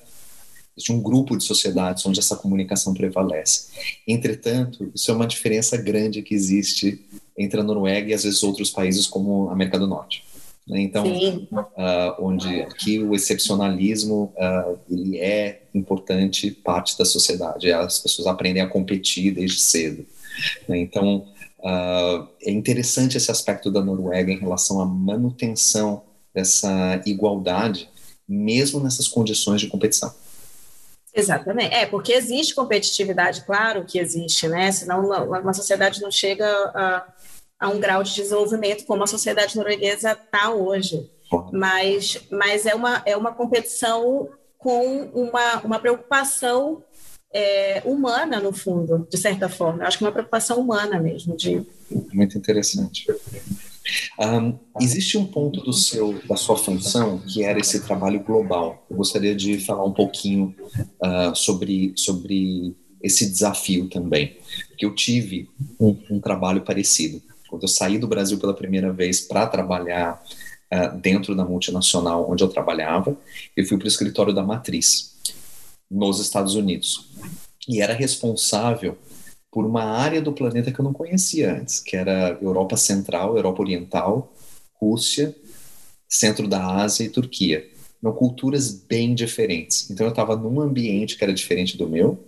Speaker 2: existe um grupo de sociedades onde essa comunicação prevalece. Entretanto, isso é uma diferença grande que existe entre a Noruega e às vezes outros países como a América do Norte. Né? Então, uh, onde aqui o excepcionalismo uh, ele é importante parte da sociedade. As pessoas aprendem a competir desde cedo. Né? Então, Uh, é interessante esse aspecto da Noruega em relação à manutenção dessa igualdade, mesmo nessas condições de competição.
Speaker 3: Exatamente. É, porque existe competitividade, claro que existe, né? Senão uma, uma sociedade não chega a, a, um grau de desenvolvimento como a sociedade norueguesa está hoje. Mas, mas é, uma, é uma competição com uma, uma preocupação é, humana, no fundo, de certa forma. Eu acho que é uma preocupação humana mesmo. De...
Speaker 2: Muito interessante. Um, existe um ponto do seu, da sua função que era esse trabalho global. Eu gostaria de falar um pouquinho uh, sobre, sobre esse desafio também, que eu tive um, um, trabalho parecido. Quando eu saí do Brasil pela primeira vez para trabalhar uh, dentro da multinacional onde eu trabalhava, eu fui para o escritório da Matriz nos Estados Unidos. E era responsável por uma área do planeta que eu não conhecia antes, que era Europa Central, Europa Oriental, Rússia, centro da Ásia e Turquia. Eram culturas bem diferentes. Então eu estava num ambiente que era diferente do meu,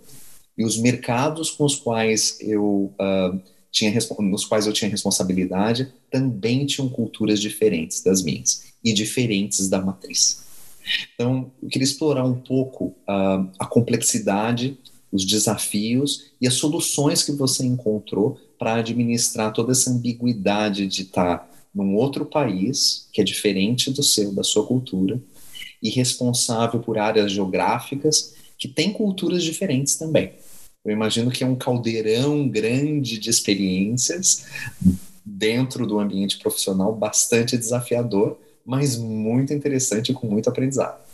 Speaker 2: e os mercados com os quais eu uh, tinha nos quais eu tinha responsabilidade também tinham culturas diferentes das minhas e diferentes da matriz. Então, eu queria explorar um pouco uh, a complexidade, os desafios e as soluções que você encontrou para administrar toda essa ambiguidade de estar num outro país, que é diferente do seu, da sua cultura, e responsável por áreas geográficas que têm culturas diferentes também. Eu imagino que é um caldeirão grande de experiências dentro do ambiente profissional bastante desafiador, mas muito interessante e com muito aprendizado.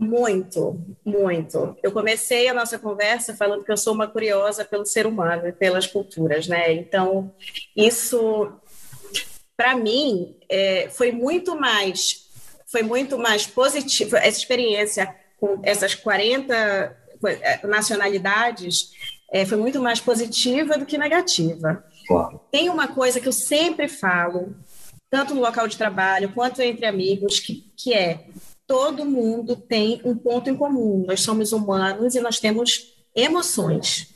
Speaker 3: Muito, muito. Eu comecei a nossa conversa falando que eu sou uma curiosa pelo ser humano e pelas culturas, né? Então, isso, para mim, é, foi muito mais, foi muito mais positivo. Essa experiência com essas 40 é, nacionalidades é, foi muito mais positiva do que negativa. Claro. Tem uma coisa que eu sempre falo, tanto no local de trabalho quanto entre amigos, que, que é todo mundo tem um ponto em comum. Nós somos humanos e nós temos emoções.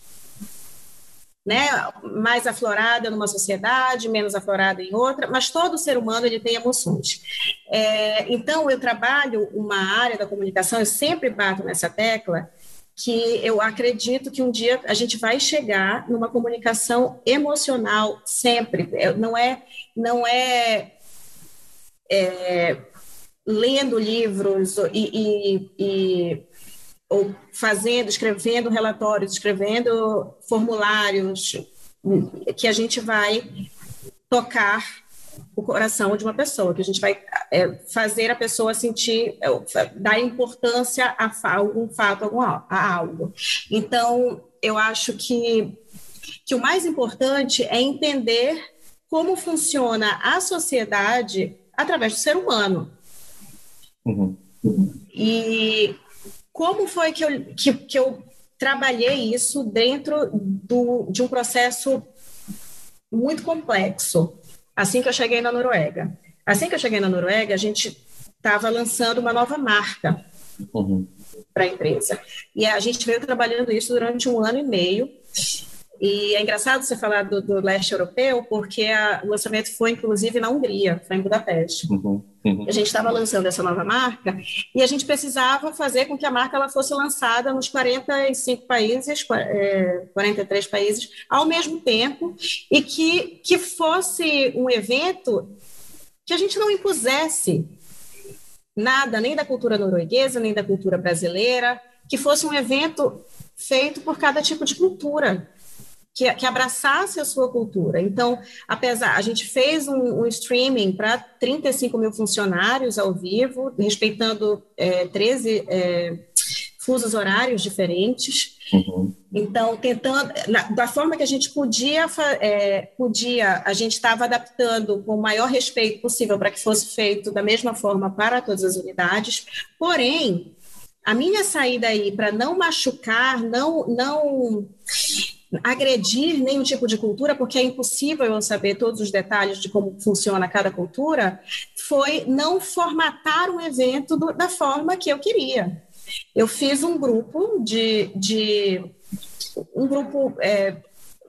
Speaker 3: Né? Mais aflorada numa sociedade, menos aflorada em outra, mas todo ser humano ele tem emoções. É, então, eu trabalho uma área da comunicação, eu sempre bato nessa tecla, que eu acredito que um dia a gente vai chegar numa comunicação emocional sempre. É, não é, não é, é lendo livros e, e, e, ou fazendo, escrevendo relatórios, escrevendo formulários que a gente vai tocar o coração de uma pessoa, que a gente vai é, fazer a pessoa sentir, é, dar importância a, algum fato, a algo. Então, eu acho que, que o mais importante é entender como funciona a sociedade através do ser humano. Uhum. E como foi que eu, que, que eu trabalhei isso dentro do, de um processo muito complexo? assim que eu cheguei na Noruega. Assim que eu cheguei na Noruega, a gente estava lançando uma nova marca uhum. para a empresa. E a gente veio trabalhando isso durante um ano e meio. E é engraçado você falar do, do leste europeu, porque a, o lançamento foi, inclusive, na Hungria, foi em Budapeste. Uhum, uhum. A gente estava lançando essa nova marca e a gente precisava fazer com que a marca ela fosse lançada nos 45 países, é, 43 países, ao mesmo tempo, e que, que fosse um evento que a gente não impusesse nada, nem da cultura norueguesa, nem da cultura brasileira, que fosse um evento feito por cada tipo de cultura que, que abraçasse a sua cultura. Então, apesar, a gente fez um, um streaming para 35 mil funcionários ao vivo, respeitando é, 13 é, fusos horários diferentes. Uhum. Então, tentando, na, da forma que a gente podia, é, podia a gente estava adaptando com o maior respeito possível para que fosse feito da mesma forma para todas as unidades. Porém, a minha saída aí para não machucar, não, não agredir nenhum tipo de cultura, porque é impossível eu saber todos os detalhes de como funciona cada cultura, foi não formatar o evento do, da forma que eu queria. Eu fiz um grupo de, de um grupo é,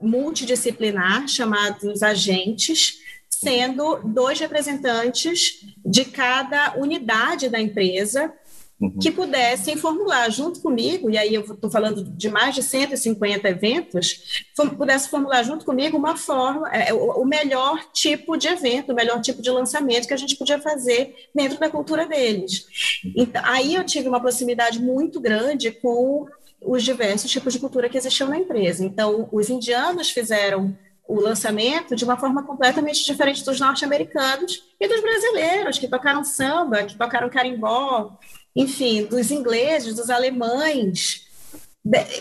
Speaker 3: multidisciplinar chamados agentes, sendo dois representantes de cada unidade da empresa uhum. que pudessem formular junto comigo, e aí eu estou falando de mais de 150 eventos, pudesse formular junto comigo uma forma, é, o, o melhor tipo de evento, o melhor tipo de lançamento que a gente podia fazer dentro da cultura deles. Então, aí eu tive uma proximidade muito grande com os diversos tipos de cultura que existiam na empresa. Então, os indianos fizeram o lançamento de uma forma completamente diferente dos norte-americanos e dos brasileiros, que tocaram samba, que tocaram carimbó, enfim, dos ingleses, dos alemães.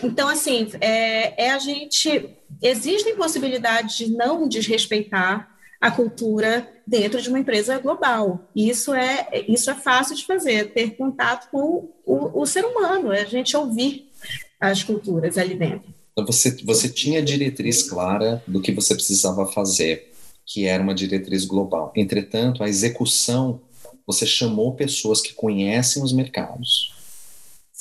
Speaker 3: Então, assim, é, é a gente. Existem possibilidades de não desrespeitar a cultura dentro de uma empresa global. Isso é, isso é fácil de fazer, ter contato com o, o ser humano, é a gente ouvir as culturas ali dentro.
Speaker 2: Então, você, você tinha diretriz clara do que você precisava fazer, que era uma diretriz global. Entretanto, a execução você chamou pessoas que conhecem os mercados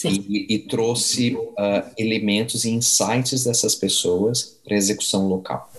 Speaker 2: e, e, trouxe uh, elementos e insights dessas pessoas para execução local.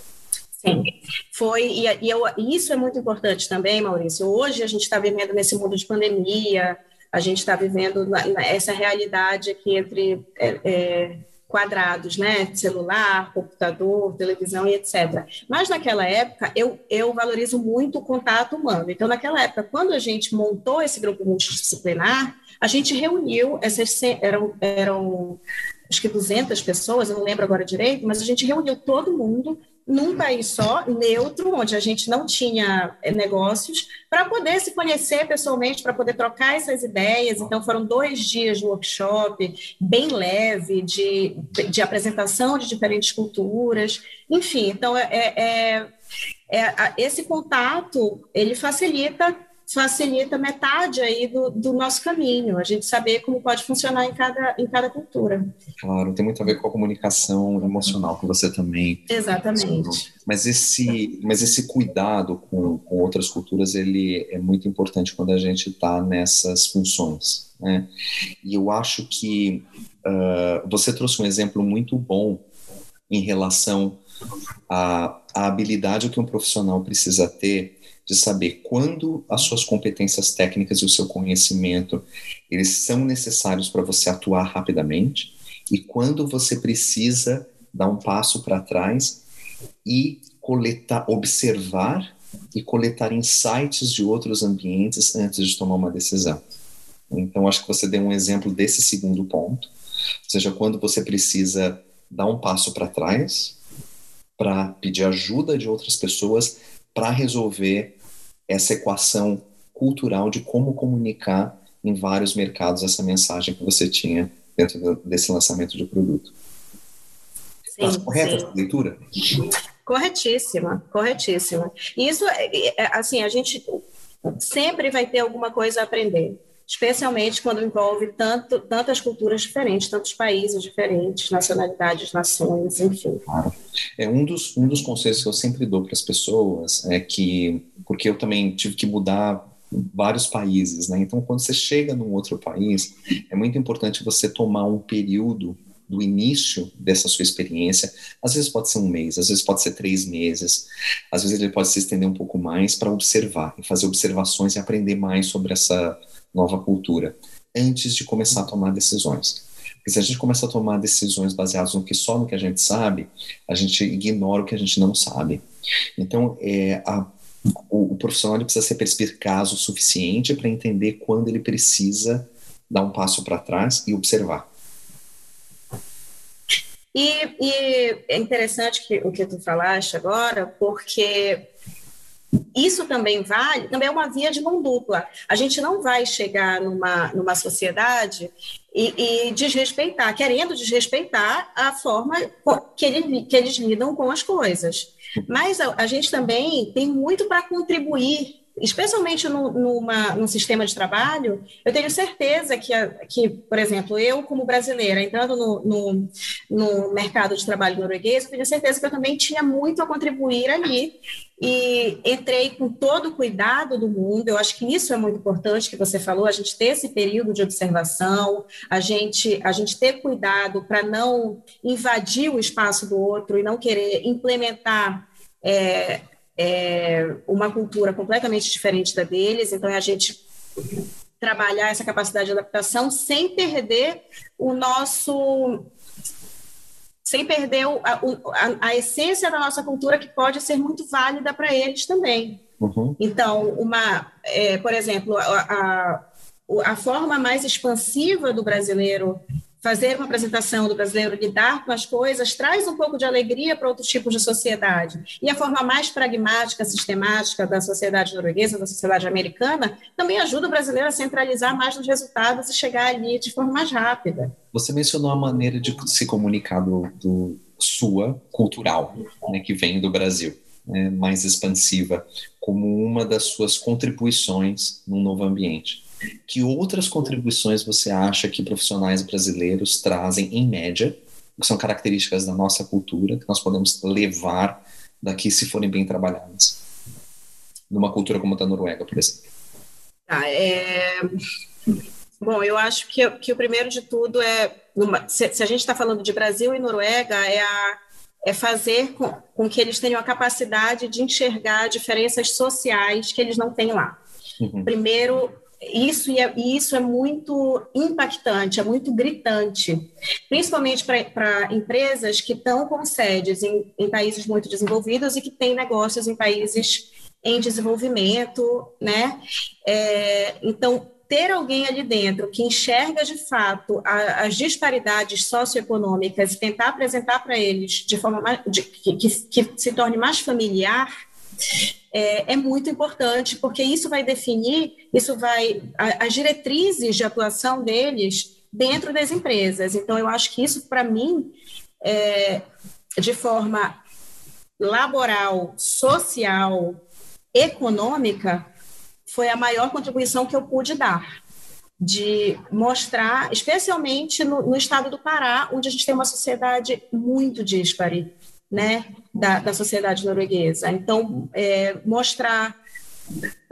Speaker 3: Sim, foi, e, e eu, isso é muito importante também, Maurício. Hoje a gente está vivendo nesse mundo de pandemia, a gente está vivendo na, na, essa realidade aqui entre é, é, quadrados, né? Celular, computador, televisão e etc. Mas naquela época eu, eu valorizo muito o contato humano. Então, naquela época, quando a gente montou esse grupo multidisciplinar, a gente reuniu essas eram, eram acho que 200 pessoas, eu não lembro agora direito, mas a gente reuniu todo mundo num país só, neutro, onde a gente não tinha eh, negócios, para poder se conhecer pessoalmente, para poder trocar essas ideias. Então, foram dois dias de workshop, bem leve, de, de apresentação de diferentes culturas. Enfim, então, é, é, é, é esse contato, ele facilita facilita metade aí do, do, nosso caminho, a gente saber como pode funcionar em cada, em cada cultura.
Speaker 2: Claro, tem muito a ver com a comunicação emocional que você também.
Speaker 3: Exatamente.
Speaker 2: Mas esse, mas esse cuidado com, com outras culturas, ele é muito importante quando a gente está nessas funções, né? E eu acho que uh, você trouxe um exemplo muito bom em relação à, à habilidade que um profissional precisa ter de saber quando as suas competências técnicas e o seu conhecimento eles são necessários para você atuar rapidamente e quando você precisa dar um passo para trás e coletar, observar e coletar insights de outros ambientes antes de tomar uma decisão. Então, acho que você deu um exemplo desse segundo ponto, ou seja, quando você precisa dar um passo para trás para pedir ajuda de outras pessoas para resolver essa equação cultural de como comunicar em vários mercados essa mensagem que você tinha dentro desse lançamento de produto. Sim, Está correta sim. essa leitura?
Speaker 3: Corretíssima, corretíssima. Isso, é, é, assim, a gente sempre vai ter alguma coisa a aprender especialmente quando envolve tanto, tantas culturas diferentes, tantos países diferentes, nacionalidades, nações, enfim.
Speaker 2: Claro. É um dos, um dos conselhos que eu sempre dou para as pessoas é que, porque eu também tive que mudar vários países, né? Então, quando você chega num outro país, é muito importante você tomar um período do início dessa sua experiência, às vezes pode ser um mês, às vezes pode ser três meses, às vezes ele pode se estender um pouco mais para observar e fazer observações e aprender mais sobre essa nova cultura antes de começar a tomar decisões. Porque se a gente começa a tomar decisões baseadas no que só no que a gente sabe, a gente ignora o que a gente não sabe. Então, é, a, o, o, profissional precisa ser perspicaz o suficiente para entender quando ele precisa dar um passo para trás e observar.
Speaker 3: E, e, é interessante que, o que tu falaste agora, porque isso também vale, também é uma via de mão dupla. A gente não vai chegar numa, numa sociedade e, e desrespeitar, querendo desrespeitar a forma que, ele, que eles lidam com as coisas. Mas a, a gente também tem muito para contribuir especialmente no, numa, num sistema de trabalho, eu tenho certeza que, que, por exemplo, eu, como brasileira, entrando no, no, no, mercado de trabalho norueguês, eu tenho certeza que eu também tinha muito a contribuir ali. E entrei com todo o cuidado do mundo. Eu acho que isso é muito importante que você falou, a gente ter esse período de observação, a gente, a gente ter cuidado para não invadir o espaço do outro e não querer implementar. É, é, uma cultura completamente diferente da deles, então é a gente trabalhar essa capacidade de adaptação sem perder o nosso sem perder a, a, a, essência da nossa cultura que pode ser muito válida para eles também. Uhum. Então, uma, é, por exemplo, a, a, a forma mais expansiva do brasileiro fazer uma apresentação do brasileiro, lidar com as coisas, traz um pouco de alegria para outros tipos de sociedade. E a forma mais pragmática, sistemática da sociedade norueguesa, da sociedade americana, também ajuda o brasileiro a centralizar mais nos resultados e chegar ali de forma mais rápida.
Speaker 2: Você mencionou a maneira de se comunicar do, do sua cultural, né, que vem do Brasil, né, mais expansiva, como uma das suas contribuições num novo ambiente. Que outras contribuições você acha que profissionais brasileiros trazem, em média, que são características da nossa cultura, que nós podemos levar daqui se forem bem trabalhadas? Numa cultura como a da Noruega, por exemplo.
Speaker 3: Ah, é... Bom, eu acho que, que o primeiro de tudo é, numa, se, se, a gente está falando de Brasil e Noruega, é, a, é fazer com, com, que eles tenham a capacidade de enxergar diferenças sociais que eles não têm lá. Uhum. Primeiro, isso é, isso é muito impactante, é muito gritante, principalmente para empresas que estão com sedes em, em países muito desenvolvidos e que têm negócios em países em desenvolvimento, né? É, então, ter alguém ali dentro que enxerga de fato a, as disparidades socioeconômicas e tentar apresentar para eles de forma mais, de, que, que, que se torne mais familiar é, é, muito importante, porque isso vai definir, isso vai, as diretrizes de atuação deles dentro das empresas. Então, eu acho que isso, para mim, é, de forma laboral, social, econômica, foi a maior contribuição que eu pude dar. De mostrar, especialmente no, no estado do Pará, onde a gente tem uma sociedade muito dispare né, da, da sociedade norueguesa. Então, é, mostrar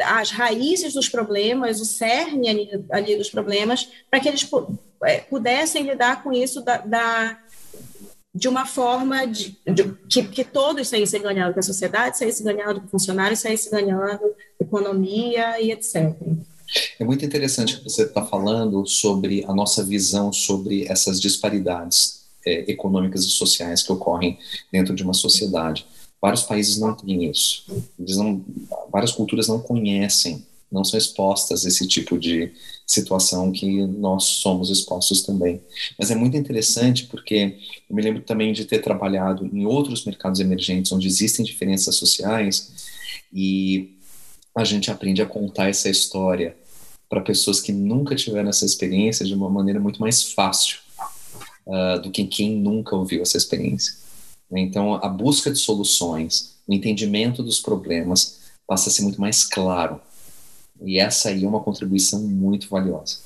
Speaker 3: as raízes dos problemas, o cerne ali, ali dos problemas, para que eles é, pudessem lidar com isso da, da de uma forma de, de, que, que todos saíssem ganhando, que a sociedade saísse ganhando, que o funcionário saísse ganhando, economia e etc.
Speaker 2: É muito interessante que você está falando sobre a nossa visão sobre essas disparidades é, econômicas e sociais que ocorrem dentro de uma sociedade. Vários países não têm isso. Não, várias culturas não conhecem, não são expostas a esse tipo de situação que nós somos expostos também. Mas é muito interessante porque eu me lembro também de ter trabalhado em outros mercados emergentes onde existem diferenças sociais e a gente aprende a contar essa história para pessoas que nunca tiveram essa experiência de uma maneira muito mais fácil uh, do que quem nunca ouviu essa experiência. Então, a busca de soluções, o entendimento dos problemas passa a ser muito mais claro. E essa aí é uma contribuição muito valiosa.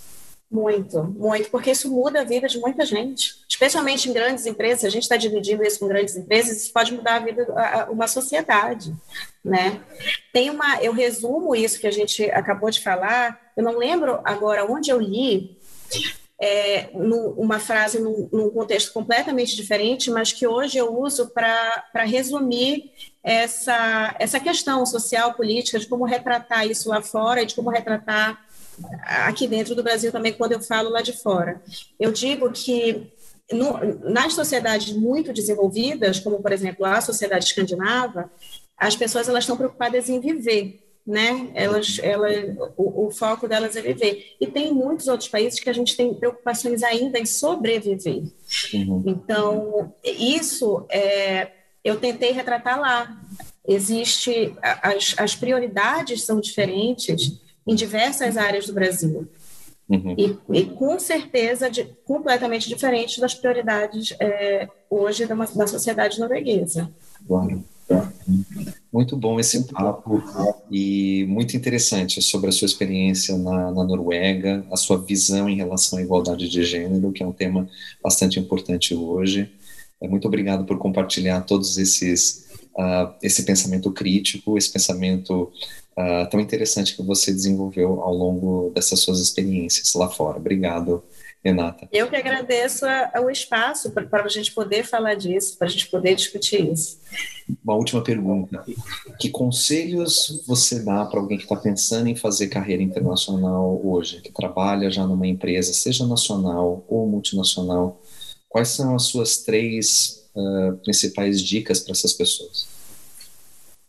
Speaker 3: Muito, muito, porque isso muda a vida de muita gente, especialmente em grandes empresas. A gente está dividindo isso com grandes empresas, isso pode mudar a vida a uma sociedade, né? Tem uma, eu resumo isso que a gente acabou de falar. Eu não lembro agora onde eu li, é, uma frase num, num, contexto completamente diferente, mas que hoje eu uso para resumir essa, essa questão social, política, de como retratar isso lá fora e de como retratar aqui dentro do Brasil também, quando eu falo lá de fora. Eu digo que no, nas sociedades muito desenvolvidas, como, por exemplo, a sociedade escandinava, as pessoas elas estão preocupadas em viver, né? Elas, elas, o, o, foco delas é viver. E tem muitos outros países que a gente tem preocupações ainda em sobreviver. Uhum. Então, isso é, eu tentei retratar lá. Existe as, as prioridades são diferentes em diversas áreas do Brasil. Uhum. E, e, com certeza de, completamente diferente das prioridades é, hoje da, da sociedade norueguesa.
Speaker 2: Claro. Muito bom esse papo e muito interessante sobre a sua experiência na, na, Noruega, a sua visão em relação à igualdade de gênero, que é um tema bastante importante hoje. É, muito obrigado por compartilhar todos esses uh, esse pensamento crítico, esse pensamento uh, tão interessante que você desenvolveu ao longo dessas suas experiências lá fora. Obrigado, Renata.
Speaker 3: Eu que agradeço o espaço para a gente poder falar disso, para a gente poder discutir isso.
Speaker 2: Uma última pergunta. Que conselhos você dá para alguém que está pensando em fazer carreira internacional hoje, que trabalha já numa empresa, seja nacional ou multinacional? Quais são as suas três uh, principais dicas para essas pessoas?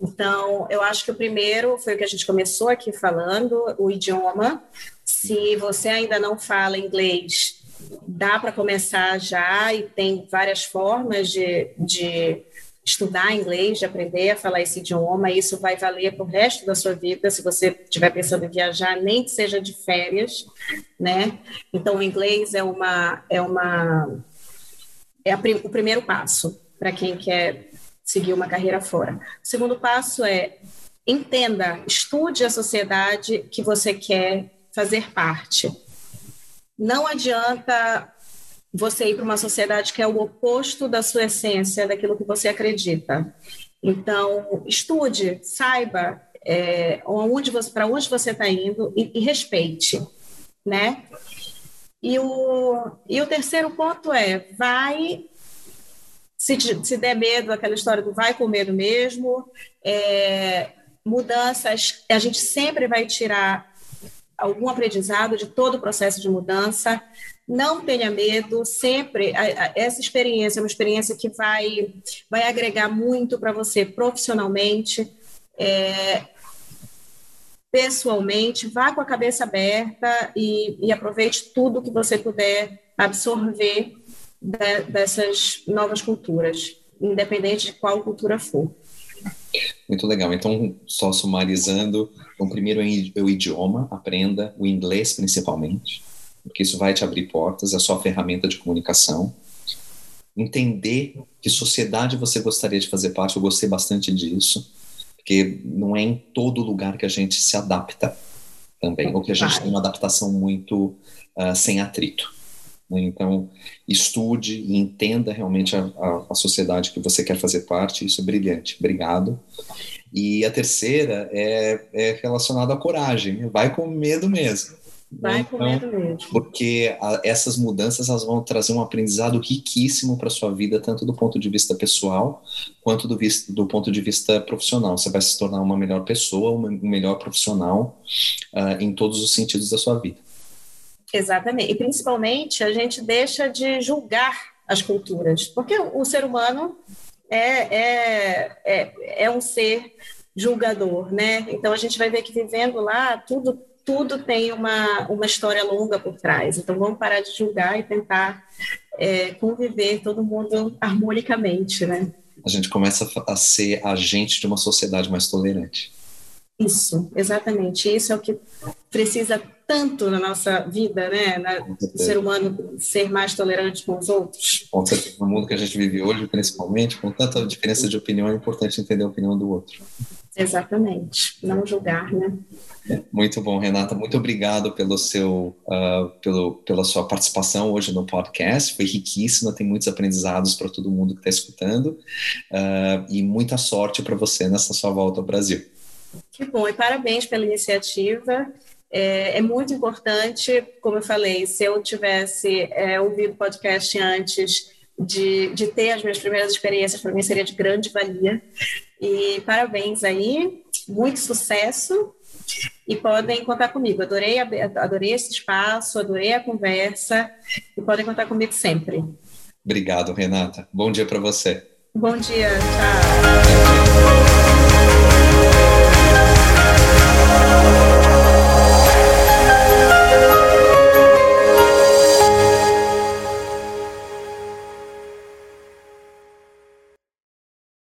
Speaker 3: Então, eu acho que o primeiro foi o que a gente começou aqui falando, o idioma. Se você ainda não fala inglês, dá para começar já e tem várias formas de, de estudar inglês, de aprender a falar esse idioma. Isso vai valer para o resto da sua vida, se você estiver pensando em viajar, nem que seja de férias, né? Então, o inglês é uma é uma é a, o primeiro passo para quem quer seguir uma carreira fora. O segundo passo é entenda, estude a sociedade que você quer fazer parte. Não adianta você ir para uma sociedade que é o oposto da sua essência, daquilo que você acredita. Então, estude, saiba é, onde você, para onde você está indo e, e, respeite, né? E o, e o terceiro ponto é, vai se, se der medo, aquela história do vai com medo mesmo, é, mudanças, a gente sempre vai tirar algum aprendizado de todo o processo de mudança. Não tenha medo, sempre. Essa experiência é uma experiência que vai, vai agregar muito para você profissionalmente, é, pessoalmente. Vá com a cabeça aberta e, e aproveite tudo que você puder absorver de, dessas novas culturas, independente de qual cultura for.
Speaker 2: Muito legal. Então, só sumarizando, então, primeiro é o idioma, aprenda o inglês principalmente, porque isso vai te abrir portas, é a sua ferramenta de comunicação. Entender que sociedade você gostaria de fazer parte, eu gostei bastante disso, porque não é em todo lugar que a gente se adapta também, ou que a gente tem uma adaptação muito uh, sem atrito. Né? Então, estude e entenda realmente a, a, a, sociedade que você quer fazer parte, isso é brilhante. Obrigado. E a terceira é, é relacionada à coragem, vai com medo mesmo.
Speaker 3: Vai então, com medo mesmo.
Speaker 2: Porque a, essas mudanças elas vão trazer um aprendizado riquíssimo para sua vida, tanto do ponto de vista pessoal, quanto do, visto, do ponto de vista profissional. Você vai se tornar uma melhor pessoa, um melhor profissional uh, em todos os sentidos da sua vida.
Speaker 3: Exatamente. E principalmente a gente deixa de julgar as culturas, porque o, ser humano é, é, é, é um ser julgador, né? Então a gente vai ver que vivendo lá, tudo tudo tem uma, uma história longa por trás. Então vamos parar de julgar e tentar é, conviver todo mundo harmonicamente, né?
Speaker 2: A gente começa a ser agente de uma sociedade mais tolerante.
Speaker 3: Isso, exatamente. Isso é o que precisa tanto na nossa vida, né? Na, o ser humano ser mais tolerante com os outros.
Speaker 2: Com certeza, no mundo que a gente vive hoje, principalmente, com tanta diferença de opinião, é importante entender a opinião do outro.
Speaker 3: Exatamente, não julgar, né?
Speaker 2: Muito bom, Renata. Muito obrigado pelo seu, uh, pelo, pela sua participação hoje no podcast. Foi riquíssima, tem muitos aprendizados para todo mundo que está escutando. Uh, e muita sorte para você nessa sua volta ao Brasil.
Speaker 3: Que bom, e parabéns pela iniciativa. é, é, muito importante, como eu falei, se eu tivesse é, ouvido o podcast antes de, de ter as minhas primeiras experiências, para mim seria de grande valia. E parabéns aí, muito sucesso e podem contar comigo. Adorei, adorei esse espaço, adorei a conversa e podem contar comigo sempre.
Speaker 2: Obrigado, Renata. Bom dia para você.
Speaker 3: Bom dia, tchau.